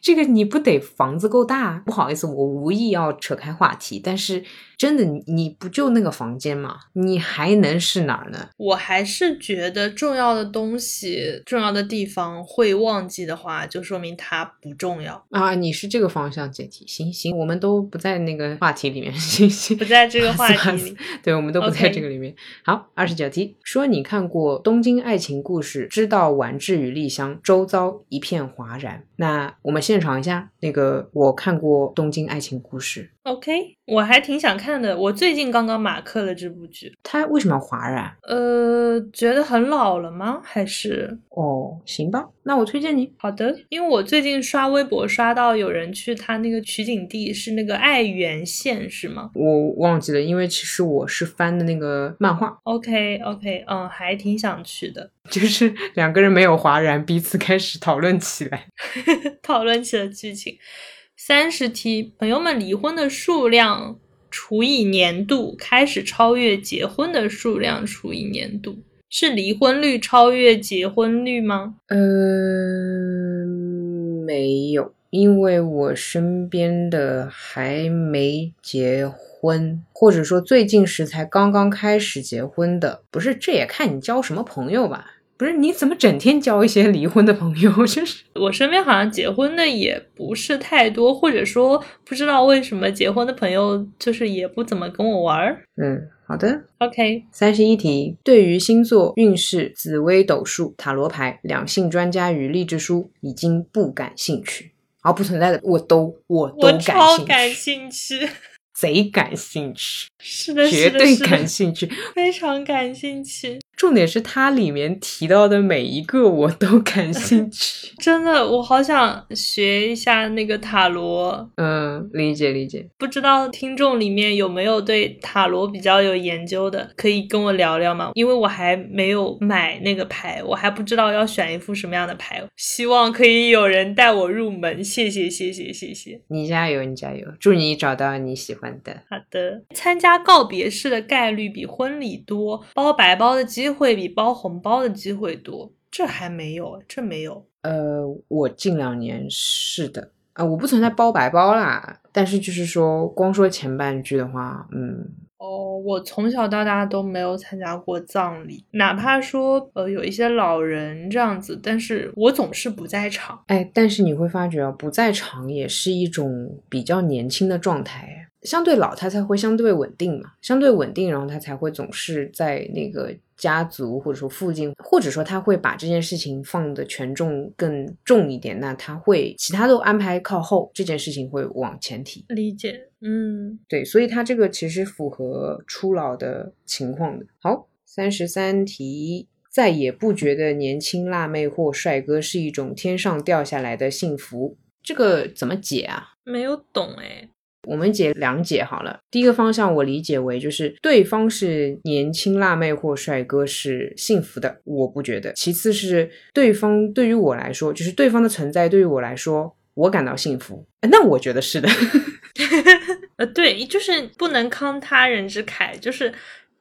这个你不得房子够大？不好意思，我无意要扯开话题，但是。真的，你不就那个房间吗？你还能是哪儿呢？我还是觉得重要的东西、重要的地方会忘记的话，就说明它不重要啊。你是这个方向解题，行行，我们都不在那个话题里面，行行，不在这个话题里，对，我们都不在这个里面。好，二十九题，说你看过《东京爱情故事》，知道丸治与丽香，周遭一片哗然。那我们现场一下，那个我看过《东京爱情故事》。OK，我还挺想看的。我最近刚刚马克了这部剧，他为什么要哗然？呃，觉得很老了吗？还是哦，行吧，那我推荐你。好的，因为我最近刷微博刷到有人去他那个取景地是那个爱媛县，是吗？我忘记了，因为其实我是翻的那个漫画。OK OK，嗯，还挺想去的。就是两个人没有哗然，彼此开始讨论起来，讨论起了剧情。三十题，朋友们离婚的数量除以年度，开始超越结婚的数量除以年度，是离婚率超越结婚率吗？嗯，没有，因为我身边的还没结婚，或者说最近时才刚刚开始结婚的，不是，这也看你交什么朋友吧。不是你怎么整天交一些离婚的朋友？就是我身边好像结婚的也不是太多，或者说不知道为什么结婚的朋友就是也不怎么跟我玩儿。嗯，好的。OK，三十一题，对于星座运势、紫微斗数、塔罗牌、两性专家与励志书已经不感兴趣。好，不存在的我都我都感兴趣，超感兴趣。贼感兴趣，是的，绝对感兴趣。非常感兴趣。重点是它里面提到的每一个我都 感兴趣。真的，我好想学一下那个塔罗。嗯，理解理解。不知道听众里面有没有对塔罗比较有研究的，可以跟我聊聊吗？因为我还没有买那个牌，我还不知道要选一副什么样的牌，希望可以有人带我入门。谢谢，谢谢，谢谢。你加油，你加油！祝你找到你喜欢的。好的，参加告别式的概率比婚礼多，包白包的机会比包红包的机会多。这还没有，这没有。呃，我近两年是的啊、我不存在包白包啦，但是就是说，光说前半句的话，嗯，哦，我从小到大都没有参加过葬礼，哪怕说呃有一些老人这样子，但是我总是不在场。哎，但是你会发觉啊，不在场也是一种比较年轻的状态，相对老，他才会相对稳定嘛，相对稳定，然后他才会总是在那个家族或者说附近，或者说他会把这件事情放的权重更重一点，那他会其他都安排靠后，这件事情会往前提。理解，嗯，对，所以他这个其实符合初老的情况的。好，三十三题，再也不觉得年轻辣妹或帅哥是一种天上掉下来的幸福，这个怎么解啊？没有懂哎。我们解两解好了。第一个方向我理解为就是对方是年轻辣妹或帅哥是幸福的，我不觉得。其次是对方对于我来说，就是对方的存在对于我来说，我感到幸福，呃那我觉得是的。呃，对，就是不能慷他人之慨，就是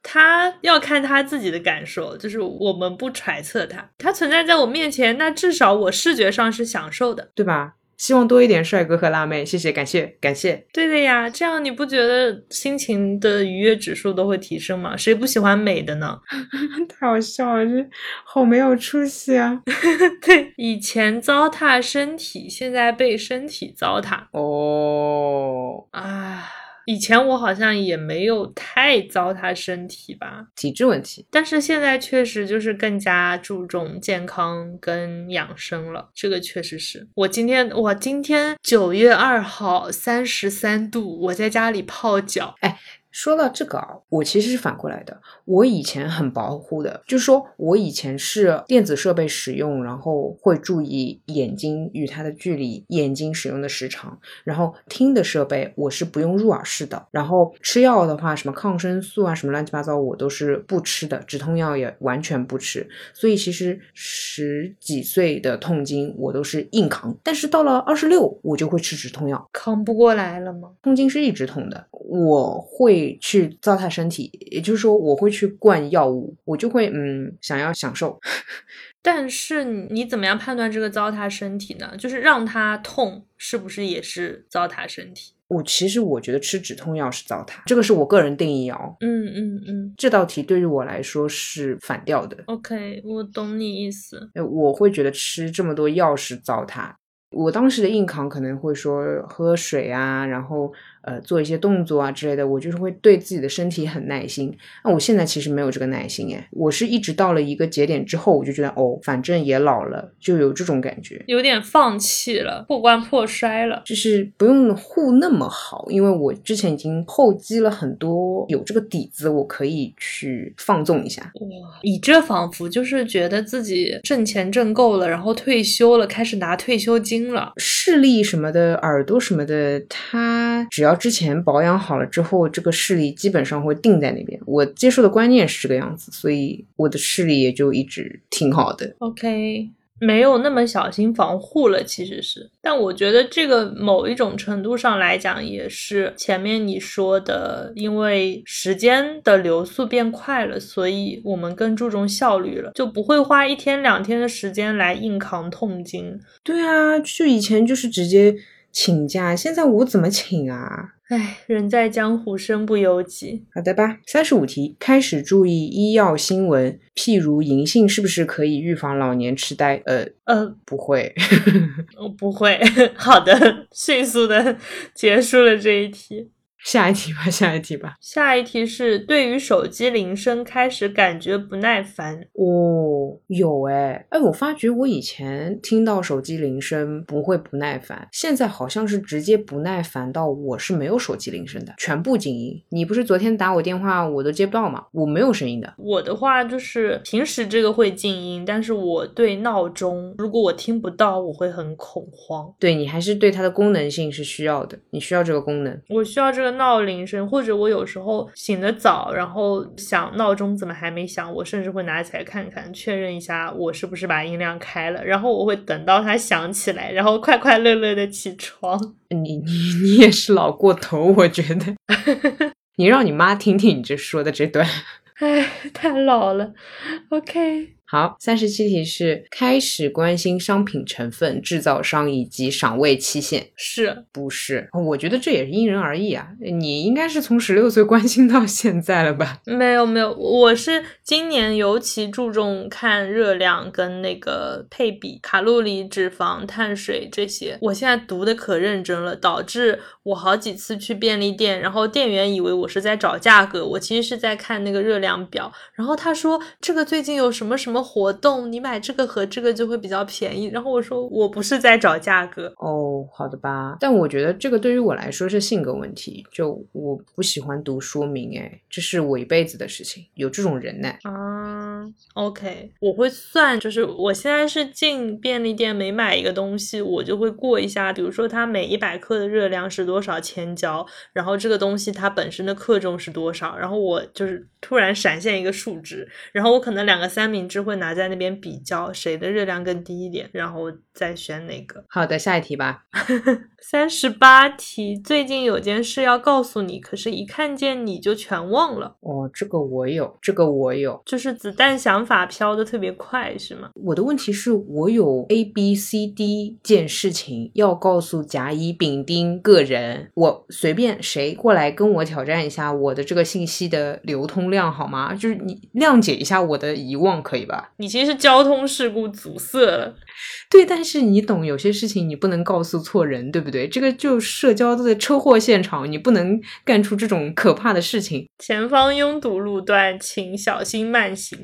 他要看他自己的感受，就是我们不揣测他，他存在在我面前，那至少我视觉上是享受的。对吧？希望多一点帅哥和辣妹，谢谢，感谢，感谢。对的呀，这样你不觉得心情的愉悦指数都会提升吗？谁不喜欢美的呢？太好笑了，这好没有出息啊！对，以前糟蹋身体，现在被身体糟蹋哦，啊。以前我好像也没有太糟蹋身体吧，体质问题，但是现在确实就是更加注重健康跟养生了，这个确实是。我今天我今天九月二号三十三度，我在家里泡脚，说到这个啊，我其实是反过来的。我以前很保护的，就是说我以前是电子设备使用，然后会注意眼睛与它的距离、眼睛使用的时长，然后听的设备我是不用入耳式的，然后吃药的话，什么抗生素啊，什么乱七八糟，我都是不吃的，止痛药也完全不吃。所以其实十几岁的痛经我都是硬扛，但是到了二十六，我就会吃止痛药。扛不过来了吗？痛经是一直痛的，我会去糟蹋身体，也就是说我会去灌药物，我就会嗯想要享受。但是你怎么样判断这个糟蹋身体呢？就是让它痛，是不是也是糟蹋身体？我其实我觉得吃止痛药是糟蹋，这个是我个人定义哦。嗯嗯嗯这道题对于我来说是反调的，，OK，我懂你意思。呃我会觉得吃这么多药是糟蹋。我当时的硬扛可能会说喝水啊，然后呃做一些动作啊之类的，我就是会对自己的身体很耐心。那我现在其实没有这个耐心耶，我是一直到了一个节点之后，我就觉得哦，反正也老了，就有这种感觉，有点放弃了，破罐破摔了。就是不用护那么好，因为我之前已经厚积了很多，有这个底子，我可以去放纵一下。哇，你这仿佛就是觉得自己挣钱挣够了，然后退休了，开始拿退休金了。视力什么的，耳朵什么的，它只要之前保养好了之后，这个视力基本上会定在那边。我接受的观念是这个样子，所以我的视力也就一直挺好的。OK，没有那么小心防护了，其实是。但我觉得这个某一种程度上来讲，也是前面你说的，因为时间的流速变快了，所以我们更注重效率了，就不会花一天两天的时间来硬扛痛经。对啊，就以前就是直接请假，现在我怎么请啊？唉，人在江湖，身不由己。好的吧，三十五题，开始注意医药新闻，譬如银杏是不是可以预防老年痴呆？呃，呃，不会。我 不会。好的，迅速的结束了这一题。下一题吧，下一题吧。下一题是对于手机铃声开始感觉不耐烦。哦，有哎哎，我发觉我以前听到手机铃声不会不耐烦，现在好像是直接不耐烦到我是没有手机铃声的，全部静音。你不是昨天打我电话我都接不到吗？我没有声音的。我的话就是平时这个会静音，但是我对闹钟，如果我听不到，我会很恐慌。对你还是对它的功能性是需要的，你需要这个功能。我需要这个闹铃声，或者我有时候醒得早，然后想闹钟怎么还没响，我甚至会拿起来看看，确认一下我是不是把音量开了，然后我会等到它响起来，然后快快乐乐的起床。你你你也是老过头，我觉得。你让你妈听听你这说的这段。哎，太老了。OK。好，三十七题是开始关心商品成分、制造商以及赏味期限，是不是？我觉得这也是因人而异啊。你应该是从十六岁关心到现在了吧？没有没有，我是今年尤其注重看热量跟那个配比、卡路里、脂肪、碳水这些。我现在读的可认真了，导致我好几次去便利店，然后店员以为我是在找价格，我其实是在看那个热量表。然后他说这个最近有什么什么。活动你买这个和这个就会比较便宜，然后我说我不是在找价格哦，好的吧？但我觉得这个对于我来说是性格问题，就我不喜欢读说明，哎，这是我一辈子的事情，有这种人呢。啊，OK，我会算，就是我现在是进便利店每买一个东西，我就会过一下，比如说它每一百克的热量是多少千焦，然后这个东西它本身的克重是多少，然后我就是突然闪现一个数值，然后我可能两个三明治会。拿在那边比较谁的热量更低一点，然后再选哪个。好的，下一题吧。三十八题，最近有件事要告诉你，可是一看见你就全忘了。哦，这个我有，这个我有，就是子弹想法飘的特别快，是吗？我的问题是我有 A、B、C、D 件事情要告诉甲、乙、丙、丁个人，我随便谁过来跟我挑战一下我的这个信息的流通量好吗？就是你谅解一下我的遗忘，可以吧？你其实是交通事故阻塞了。对，但是你懂，有些事情你不能告诉错人，对不对？这个就社交的车祸现场，你不能干出这种可怕的事情。前方拥堵路段，请小心慢行。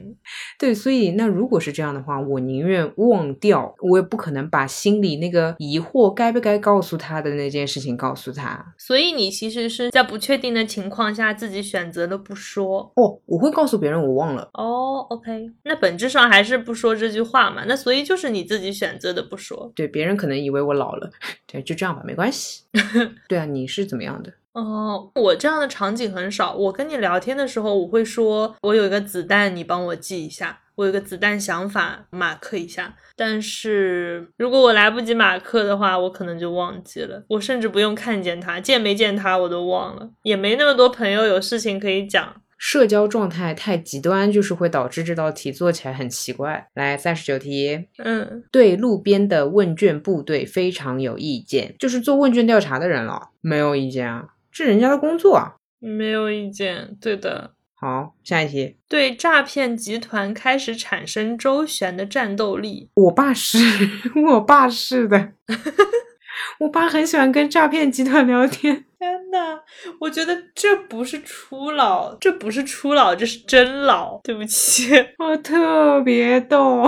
对，所以那如果是这样的话，我宁愿忘掉，我也不可能把心里那个疑惑该不该告诉他的那件事情告诉他。所以你其实是在不确定的情况下自己选择了不说。哦，我会告诉别人我忘了。哦，OK，那本质上还是不说这句话嘛？那所以就是你自己选择的不说。对，别人可能以为我老了。对，就这样吧，没关系。对啊，你是怎么样的？哦，我这样的场景很少。我跟你聊天的时候，我会说，我有一个子弹，你帮我记一下。我有个子弹想法，马克一下。但是如果我来不及马克的话，我可能就忘记了。我甚至不用看见他，见没见他我都忘了。也没那么多朋友，有事情可以讲。社交状态太极端，就是会导致这道题做起来很奇怪。来，三十九题，嗯，对路边的问卷部队非常有意见，就是做问卷调查的人了，没有意见啊，这人家的工作啊，没有意见，对的。好，下一题，对诈骗集团开始产生周旋的战斗力。我爸是，我爸是的，我爸很喜欢跟诈骗集团聊天。天呐，我觉得这不是初老，这不是初老，这是真老。对不起，我 特别逗。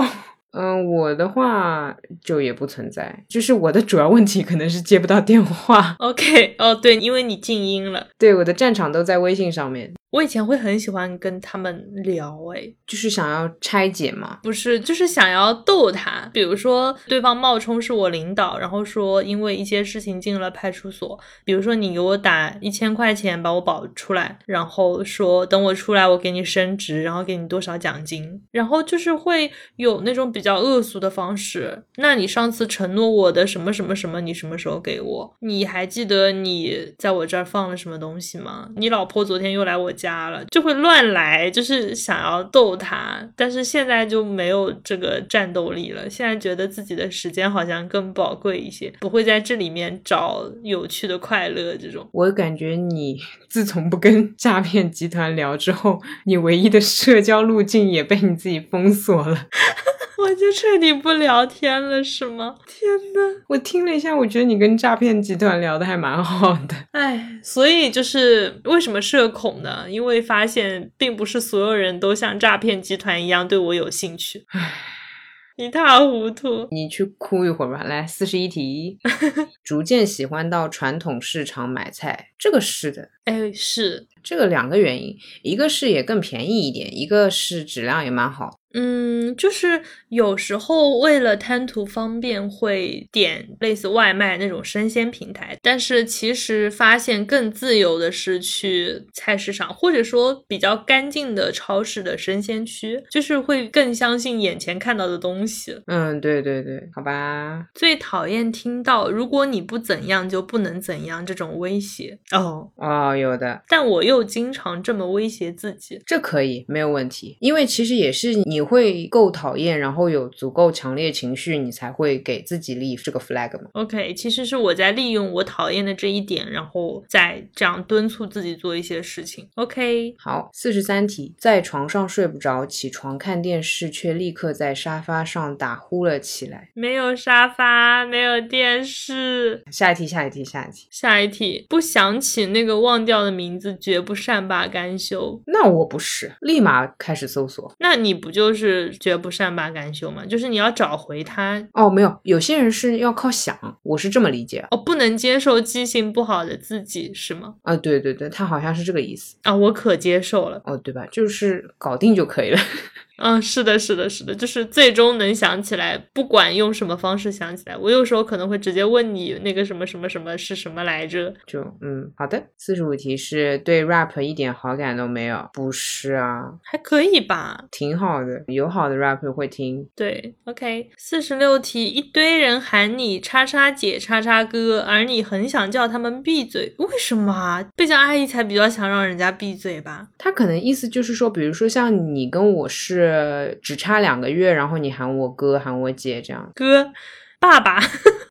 嗯，我的话就也不存在，就是我的主要问题可能是接不到电话。OK，哦，对，因为你静音了。对，我的战场都在微信上面。我以前会很喜欢跟他们聊，哎，就是想要拆解嘛，不是，就是想要逗他。比如说，对方冒充是我领导，然后说因为一些事情进了派出所，比如说你给我打一千块钱把我保出来，然后说等我出来我给你升职，然后给你多少奖金，然后就是会有那种比较恶俗的方式。那你上次承诺我的什么什么什么，你什么时候给我？你还记得你在我这儿放了什么东西吗？你老婆昨天又来我家。家了就会乱来，就是想要逗他，但是现在就没有这个战斗力了。现在觉得自己的时间好像更宝贵一些，不会在这里面找有趣的快乐。这种，我感觉你自从不跟诈骗集团聊之后，你唯一的社交路径也被你自己封锁了。我就彻底不聊天了，是吗？天呐，我听了一下，我觉得你跟诈骗集团聊的还蛮好的。哎，所以就是为什么社恐呢？因为发现并不是所有人都像诈骗集团一样对我有兴趣。唉。一塌糊涂，你去哭一会儿吧。来，四十一题，逐渐喜欢到传统市场买菜，这个是的，哎，是这个两个原因，一个是也更便宜一点，一个是质量也蛮好。嗯，就是有时候为了贪图方便，会点类似外卖那种生鲜平台。但是其实发现更自由的是去菜市场，或者说比较干净的超市的生鲜区，就是会更相信眼前看到的东西。嗯，对对对，好吧。最讨厌听到如果你不怎样就不能怎样这种威胁。哦哦，有的。但我又经常这么威胁自己，这可以没有问题，因为其实也是你。会够讨厌，然后有足够强烈情绪，你才会给自己立这个 flag 吗？OK，其实是我在利用我讨厌的这一点，然后再这样敦促自己做一些事情。OK，好，四十三题，在床上睡不着，起床看电视，却立刻在沙发上打呼了起来。没有沙发，没有电视。下一题，下一题，下一题，下一题，不想起那个忘掉的名字，绝不善罢甘休。那我不是，立马开始搜索。那你不就？是绝不善罢甘休嘛？就是你要找回他哦。没有，有些人是要靠想，我是这么理解哦。不能接受记性不好的自己是吗？啊，对对对，他好像是这个意思啊。我可接受了哦，对吧？就是搞定就可以了。嗯，是的，是的，是的，就是最终能想起来，不管用什么方式想起来。我有时候可能会直接问你那个什么什么什么是什么来着？就嗯，好的。四十五题是对 rap 一点好感都没有？不是啊，还可以吧，挺好的，有好的 rap 会听。对，OK。四十六题，一堆人喊你叉叉姐、叉叉哥，而你很想叫他们闭嘴，为什么啊？贝叫阿姨才比较想让人家闭嘴吧？他可能意思就是说，比如说像你跟我是。呃，只差两个月，然后你喊我哥，喊我姐，这样哥，爸爸，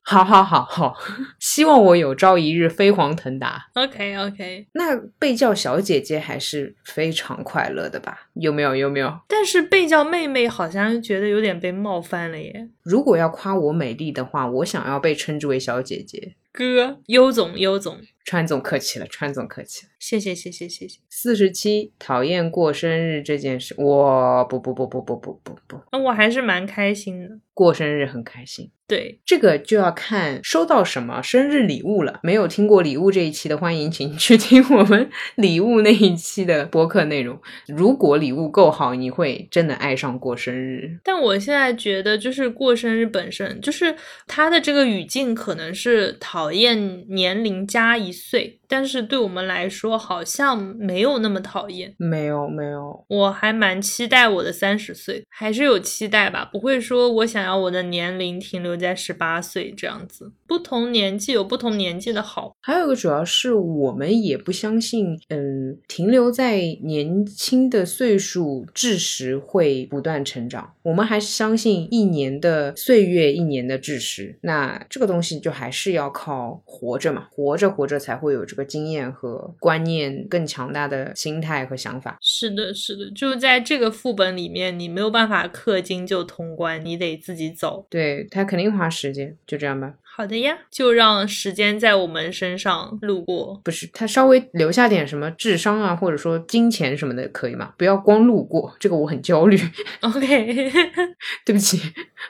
好好好好，希望我有朝一日飞黄腾达。OK OK，那被叫小姐姐还是非常快乐的吧？有没有？有没有？但是被叫妹妹好像觉得有点被冒犯了耶。如果要夸我美丽的话，我想要被称之为小姐姐。哥，优总，优总，川总客气了，川总客气了，谢谢，谢谢，谢谢。四十七，讨厌过生日这件事，我不不不不不不不不，那我还是蛮开心的，过生日很开心。对，这个就要看收到什么生日礼物了。没有听过礼物这一期的，欢迎请去听我们 礼物那一期的播客内容。如果礼物够好，你会真的爱上过生日。但我现在觉得，就是过生日本身，就是它的这个语境可能是讨厌年龄加一岁。但是对我们来说，好像没有那么讨厌。没有，没有，我还蛮期待我的三十岁，还是有期待吧。不会说我想要我的年龄停留在十八岁这样子。不同年纪有不同年纪的好。还有一个主要是我们也不相信，嗯，停留在年轻的岁数，智识会不断成长。我们还是相信一年的岁月，一年的智识。那这个东西就还是要靠活着嘛，活着活着才会有这个。经验和观念更强大的心态和想法，是的，是的，就在这个副本里面，你没有办法氪金就通关，你得自己走。对他肯定花时间，就这样吧。好的呀，就让时间在我们身上路过。不是他稍微留下点什么智商啊，或者说金钱什么的，可以吗？不要光路过，这个我很焦虑。OK，对不起，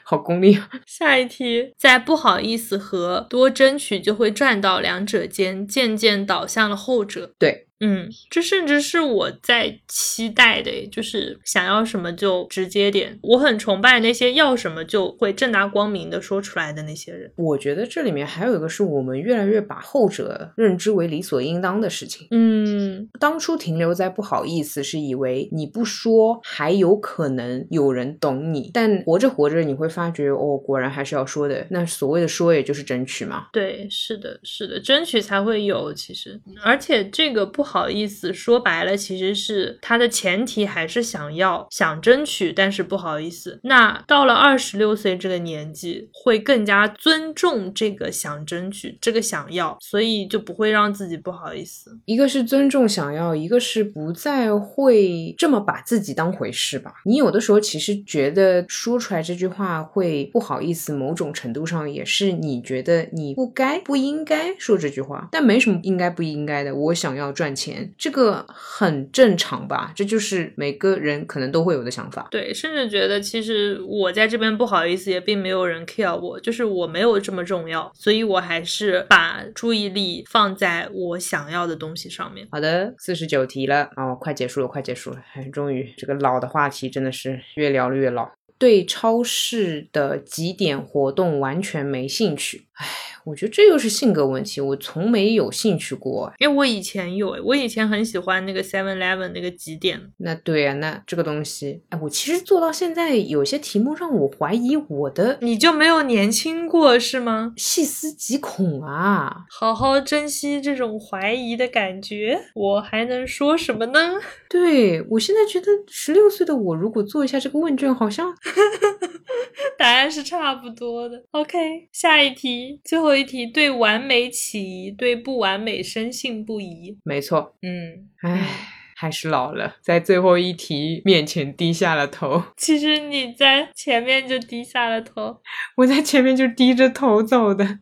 好功利啊。下一题，在不好意思和多争取就会赚到两者间，渐渐倒向了后者。对。嗯，这甚至是我在期待的，就是想要什么就直接点。我很崇拜那些要什么就会正大光明的说出来的那些人。我觉得这里面还有一个是我们越来越把后者认知为理所应当的事情。嗯，当初停留在不好意思，是以为你不说还有可能有人懂你，但活着活着你会发觉，哦，果然还是要说的。那所谓的说，也就是争取嘛。对，是的，是的，争取才会有。其实，而且这个不好。好意思，说白了，其实是他的前提还是想要想争取，但是不好意思。那到了二十六岁这个年纪，会更加尊重这个想争取，这个想要，所以就不会让自己不好意思。一个是尊重想要，一个是不再会这么把自己当回事吧。你有的时候其实觉得说出来这句话会不好意思，某种程度上也是你觉得你不该、不应该说这句话，但没什么应该不应该的。我想要赚钱，这个很正常吧？这就是每个人可能都会有的想法。对，甚至觉得其实我在这边不好意思，也并没有人 care 我，就是我没有这么重要，所以我还是把注意力放在我想要的东西上面。好的，四十九题了哦，快结束了，快结束了。哎，终于这个老的话题真的是越聊越老。对超市的几点活动完全没兴趣，唉。我觉得这又是性格问题，我从没有兴趣过。哎我以前有，我以前很喜欢那个 Seven Eleven 那个几点。那对啊，那这个东西，哎，我其实做到现在，有些题目让我怀疑我的。你就没有年轻过是吗？细思极恐啊！好好珍惜这种怀疑的感觉，我还能说什么呢？对我现在觉得，十六岁的我如果做一下这个问卷，好像 答案是差不多的。OK，下一题，最后。一题对完美起疑，对不完美深信不疑。没错，嗯，唉，还是老了，在最后一题面前低下了头。其实你在前面就低下了头，我在前面就低着头走的。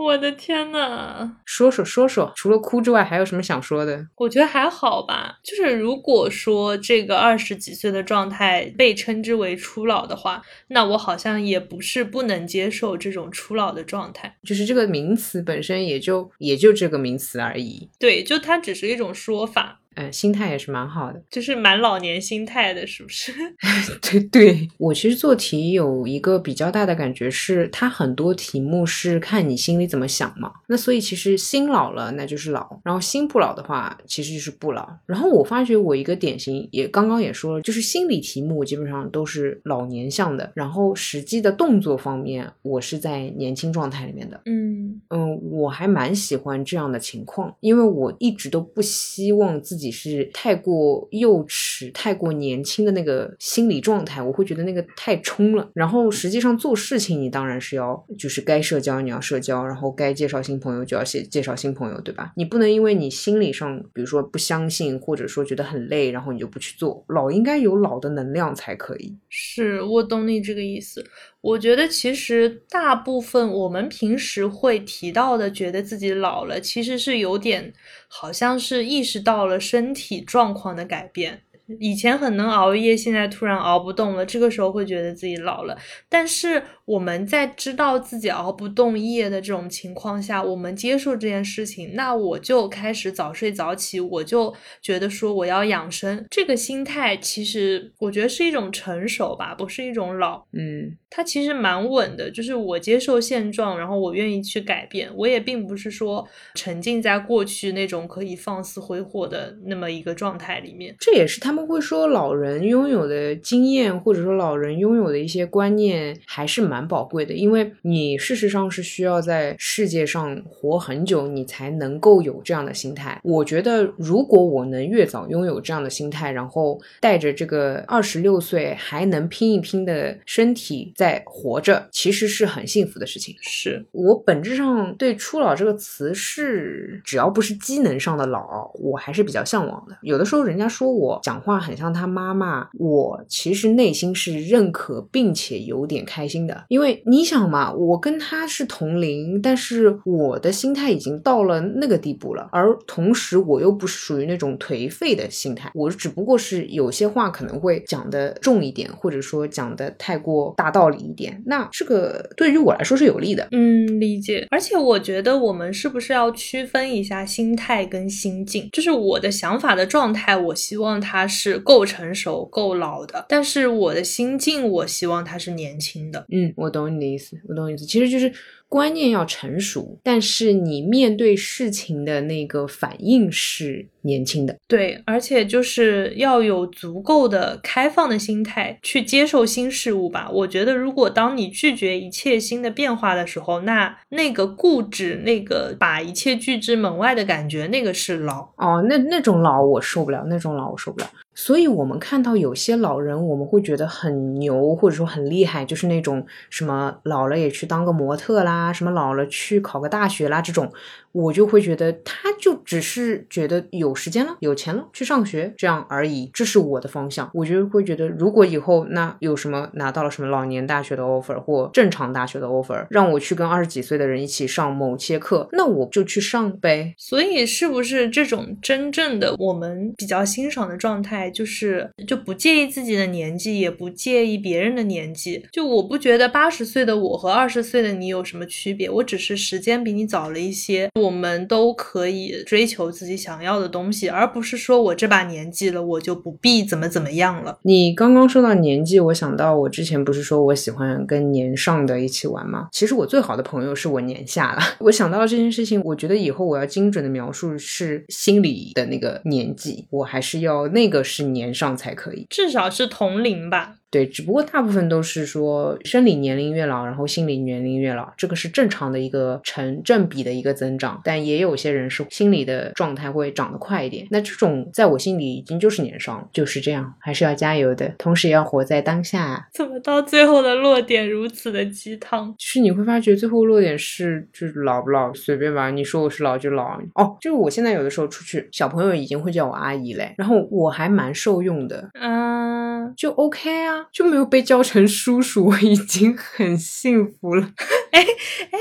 我的天呐，说说说说，除了哭之外，还有什么想说的？我觉得还好吧。就是如果说这个二十几岁的状态被称之为初老的话，那我好像也不是不能接受这种初老的状态。就是这个名词本身也就也就这个名词而已。对，就它只是一种说法。嗯，心态也是蛮好的，就是蛮老年心态的，是不是？对对，我其实做题有一个比较大的感觉是，它很多题目是看你心里怎么想嘛。那所以其实心老了，那就是老；然后心不老的话，其实就是不老。然后我发觉我一个典型，也刚刚也说了，就是心理题目基本上都是老年向的，然后实际的动作方面，我是在年轻状态里面的。嗯嗯，我还蛮喜欢这样的情况，因为我一直都不希望自己。己是太过幼稚、太过年轻的那个心理状态，我会觉得那个太冲了。然后实际上做事情，你当然是要就是该社交你要社交，然后该介绍新朋友就要写介绍新朋友，对吧？你不能因为你心理上比如说不相信，或者说觉得很累，然后你就不去做。老应该有老的能量才可以。是我懂你这个意思。我觉得其实大部分我们平时会提到的，觉得自己老了，其实是有点，好像是意识到了身体状况的改变。以前很能熬夜，现在突然熬不动了，这个时候会觉得自己老了。但是我们在知道自己熬不动夜的这种情况下，我们接受这件事情，那我就开始早睡早起，我就觉得说我要养生。这个心态其实我觉得是一种成熟吧，不是一种老。嗯，它其实蛮稳的，就是我接受现状，然后我愿意去改变。我也并不是说沉浸在过去那种可以放肆挥霍的那么一个状态里面。这也是他们。会说老人拥有的经验，或者说老人拥有的一些观念，还是蛮宝贵的。因为你事实上是需要在世界上活很久，你才能够有这样的心态。我觉得，如果我能越早拥有这样的心态，然后带着这个二十六岁还能拼一拼的身体在活着，其实是很幸福的事情。是我本质上对“初老”这个词是，只要不是机能上的老，我还是比较向往的。有的时候人家说我讲话。话很像他妈妈，我其实内心是认可并且有点开心的，因为你想嘛，我跟他是同龄，但是我的心态已经到了那个地步了，而同时我又不是属于那种颓废的心态，我只不过是有些话可能会讲的重一点，或者说讲的太过大道理一点，那这个对于我来说是有利的。嗯，理解。而且我觉得我们是不是要区分一下心态跟心境？就是我的想法的状态，我希望他是。够成熟、够老的，但是我的心境，我希望他是年轻的。嗯，我懂你的意思，我懂你意思，其实就是观念要成熟，但是你面对事情的那个反应是。年轻的对，而且就是要有足够的开放的心态去接受新事物吧。我觉得，如果当你拒绝一切新的变化的时候，那那个固执、那个把一切拒之门外的感觉，那个是老哦。那那种老我受不了，那种老我受不了。所以，我们看到有些老人，我们会觉得很牛，或者说很厉害，就是那种什么老了也去当个模特啦，什么老了去考个大学啦，这种。我就会觉得，他就只是觉得有时间了，有钱了，去上学这样而已。这是我的方向。我就会觉得，如果以后那有什么拿到了什么老年大学的 offer 或正常大学的 offer，让我去跟二十几岁的人一起上某些课，那我就去上呗。所以，是不是这种真正的我们比较欣赏的状态，就是就不介意自己的年纪，也不介意别人的年纪？就我不觉得八十岁的我和二十岁的你有什么区别，我只是时间比你早了一些。我们都可以追求自己想要的东西，而不是说我这把年纪了，我就不必怎么怎么样了。你刚刚说到年纪，我想到我之前不是说我喜欢跟年上的一起玩吗？其实我最好的朋友是我年下了。我想到了这件事情，我觉得以后我要精准的描述是心理的那个年纪，我还是要那个是年上才可以，至少是同龄吧。对，只不过大部分都是说生理年龄越老，然后心理年龄越老，这个是正常的一个成正比的一个增长。但也有些人是心理的状态会长得快一点，那这种在我心里已经就是年少，就是这样，还是要加油的，同时也要活在当下。怎么到最后的落点如此的鸡汤？就是你会发觉最后落点是，就是老不老随便吧，你说我是老就老哦。就是我现在有的时候出去，小朋友已经会叫我阿姨嘞，然后我还蛮受用的，嗯，就 OK 啊。就没有被叫成叔叔，我已经很幸福了。哎哎，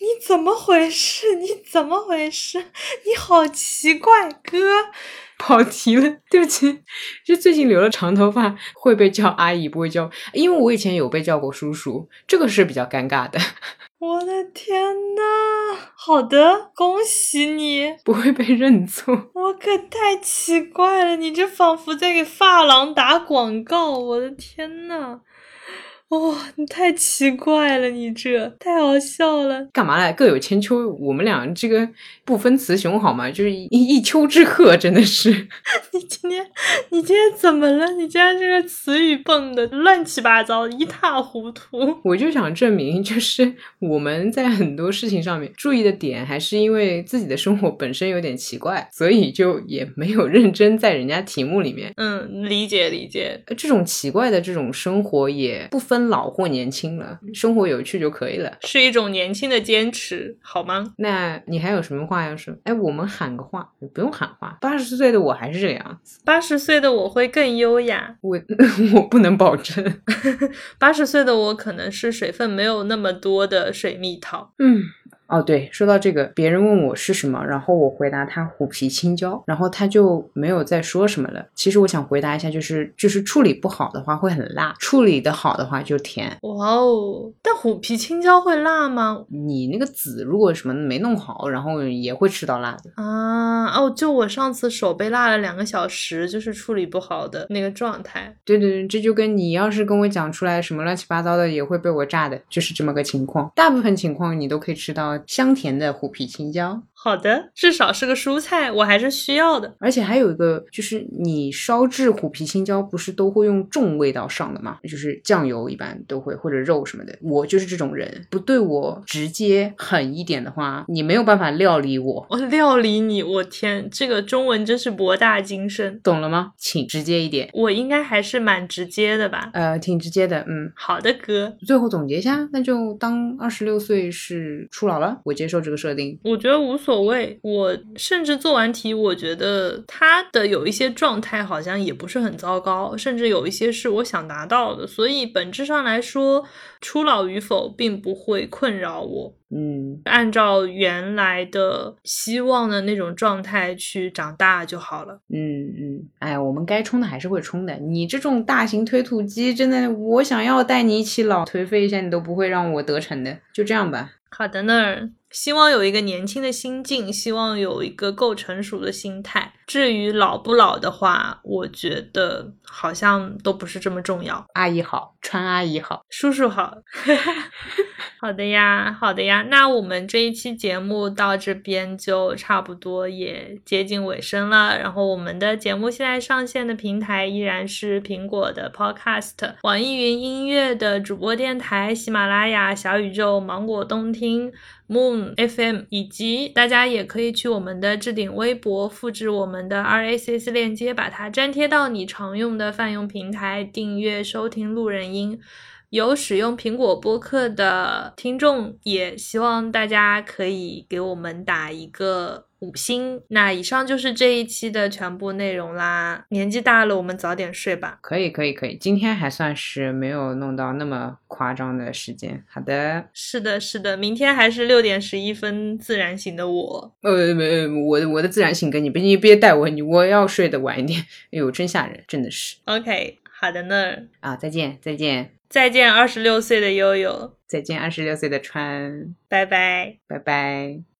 你怎么回事？你怎么回事？你好奇怪，哥，跑题了，对不起。就最近留了长头发，会被叫阿姨，不会叫，因为我以前有被叫过叔叔，这个是比较尴尬的。我的天呐！好的，恭喜你不会被认错。我可太奇怪了，你这仿佛在给发廊打广告。我的天呐！哇，你太奇怪了，你这太好笑了。干嘛来？各有千秋，我们俩这个不分雌雄好吗？就是一一丘之貉，真的是。你今天，你今天怎么了？你今天这个词语蹦的乱七八糟，一塌糊涂。我就想证明，就是我们在很多事情上面注意的点，还是因为自己的生活本身有点奇怪，所以就也没有认真在人家题目里面。嗯，理解理解。这种奇怪的这种生活也不分。老或年轻了，生活有趣就可以了，是一种年轻的坚持，好吗？那你还有什么话要说？哎，我们喊个话，不用喊话。八十岁的我还是这个样子，八十岁的我会更优雅。我 我不能保证，八十岁的我可能是水分没有那么多的水蜜桃。嗯。哦，对，说到这个，别人问我是什么，然后我回答他虎皮青椒，然后他就没有再说什么了。其实我想回答一下，就是就是处理不好的话会很辣，处理的好的话就甜。哇哦，但虎皮青椒会辣吗？你那个籽如果什么没弄好，然后也会吃到辣的啊。哦，就我上次手被辣了两个小时，就是处理不好的那个状态。对对对，这就跟你要是跟我讲出来什么乱七八糟的，也会被我炸的，就是这么个情况。大部分情况你都可以吃到。香甜的虎皮青椒，好的，至少是个蔬菜，我还是需要的。而且还有一个，就是你烧制虎皮青椒，不是都会用重味道上的吗？就是酱油一般都会，或者肉什么的。我就是这种人，不对我直接狠一点的话，你没有办法料理我。我料理你，我天，这个中文真是博大精深，懂了吗？请直接一点。我应该还是蛮直接的吧？呃，挺直接的，嗯。好的，哥。最后总结一下，那就当二十六岁是初老了。我接受这个设定，我觉得无所谓。我甚至做完题，我觉得他的有一些状态好像也不是很糟糕，甚至有一些是我想达到的。所以本质上来说，初老与否并不会困扰我。嗯，按照原来的希望的那种状态去长大就好了。嗯嗯，哎，我们该冲的还是会冲的。你这种大型推土机，真的，我想要带你一起老，颓废一下，你都不会让我得逞的。就这样吧。好的呢，希望有一个年轻的心境，希望有一个够成熟的心态。至于老不老的话，我觉得好像都不是这么重要。阿姨好，川阿姨好，叔叔好。好的呀，好的呀。那我们这一期节目到这边就差不多也接近尾声了。然后我们的节目现在上线的平台依然是苹果的 Podcast、网易云音乐的主播电台、喜马拉雅、小宇宙、芒果动听。Moon FM，以及大家也可以去我们的置顶微博，复制我们的 RSS 链接，把它粘贴到你常用的泛用平台，订阅收听路人音。有使用苹果播客的听众，也希望大家可以给我们打一个五星。那以上就是这一期的全部内容啦。年纪大了，我们早点睡吧。可以，可以，可以。今天还算是没有弄到那么夸张的时间。好的，是的，是的。明天还是六点十一分自然醒的我。呃，没，我我的自然醒跟你别你别带我，你我要睡得晚一点。哎呦，真吓人，真的是。OK，好的呢。啊，再见，再见。再见，二十六岁的悠悠。再见，二十六岁的川。拜拜，拜拜。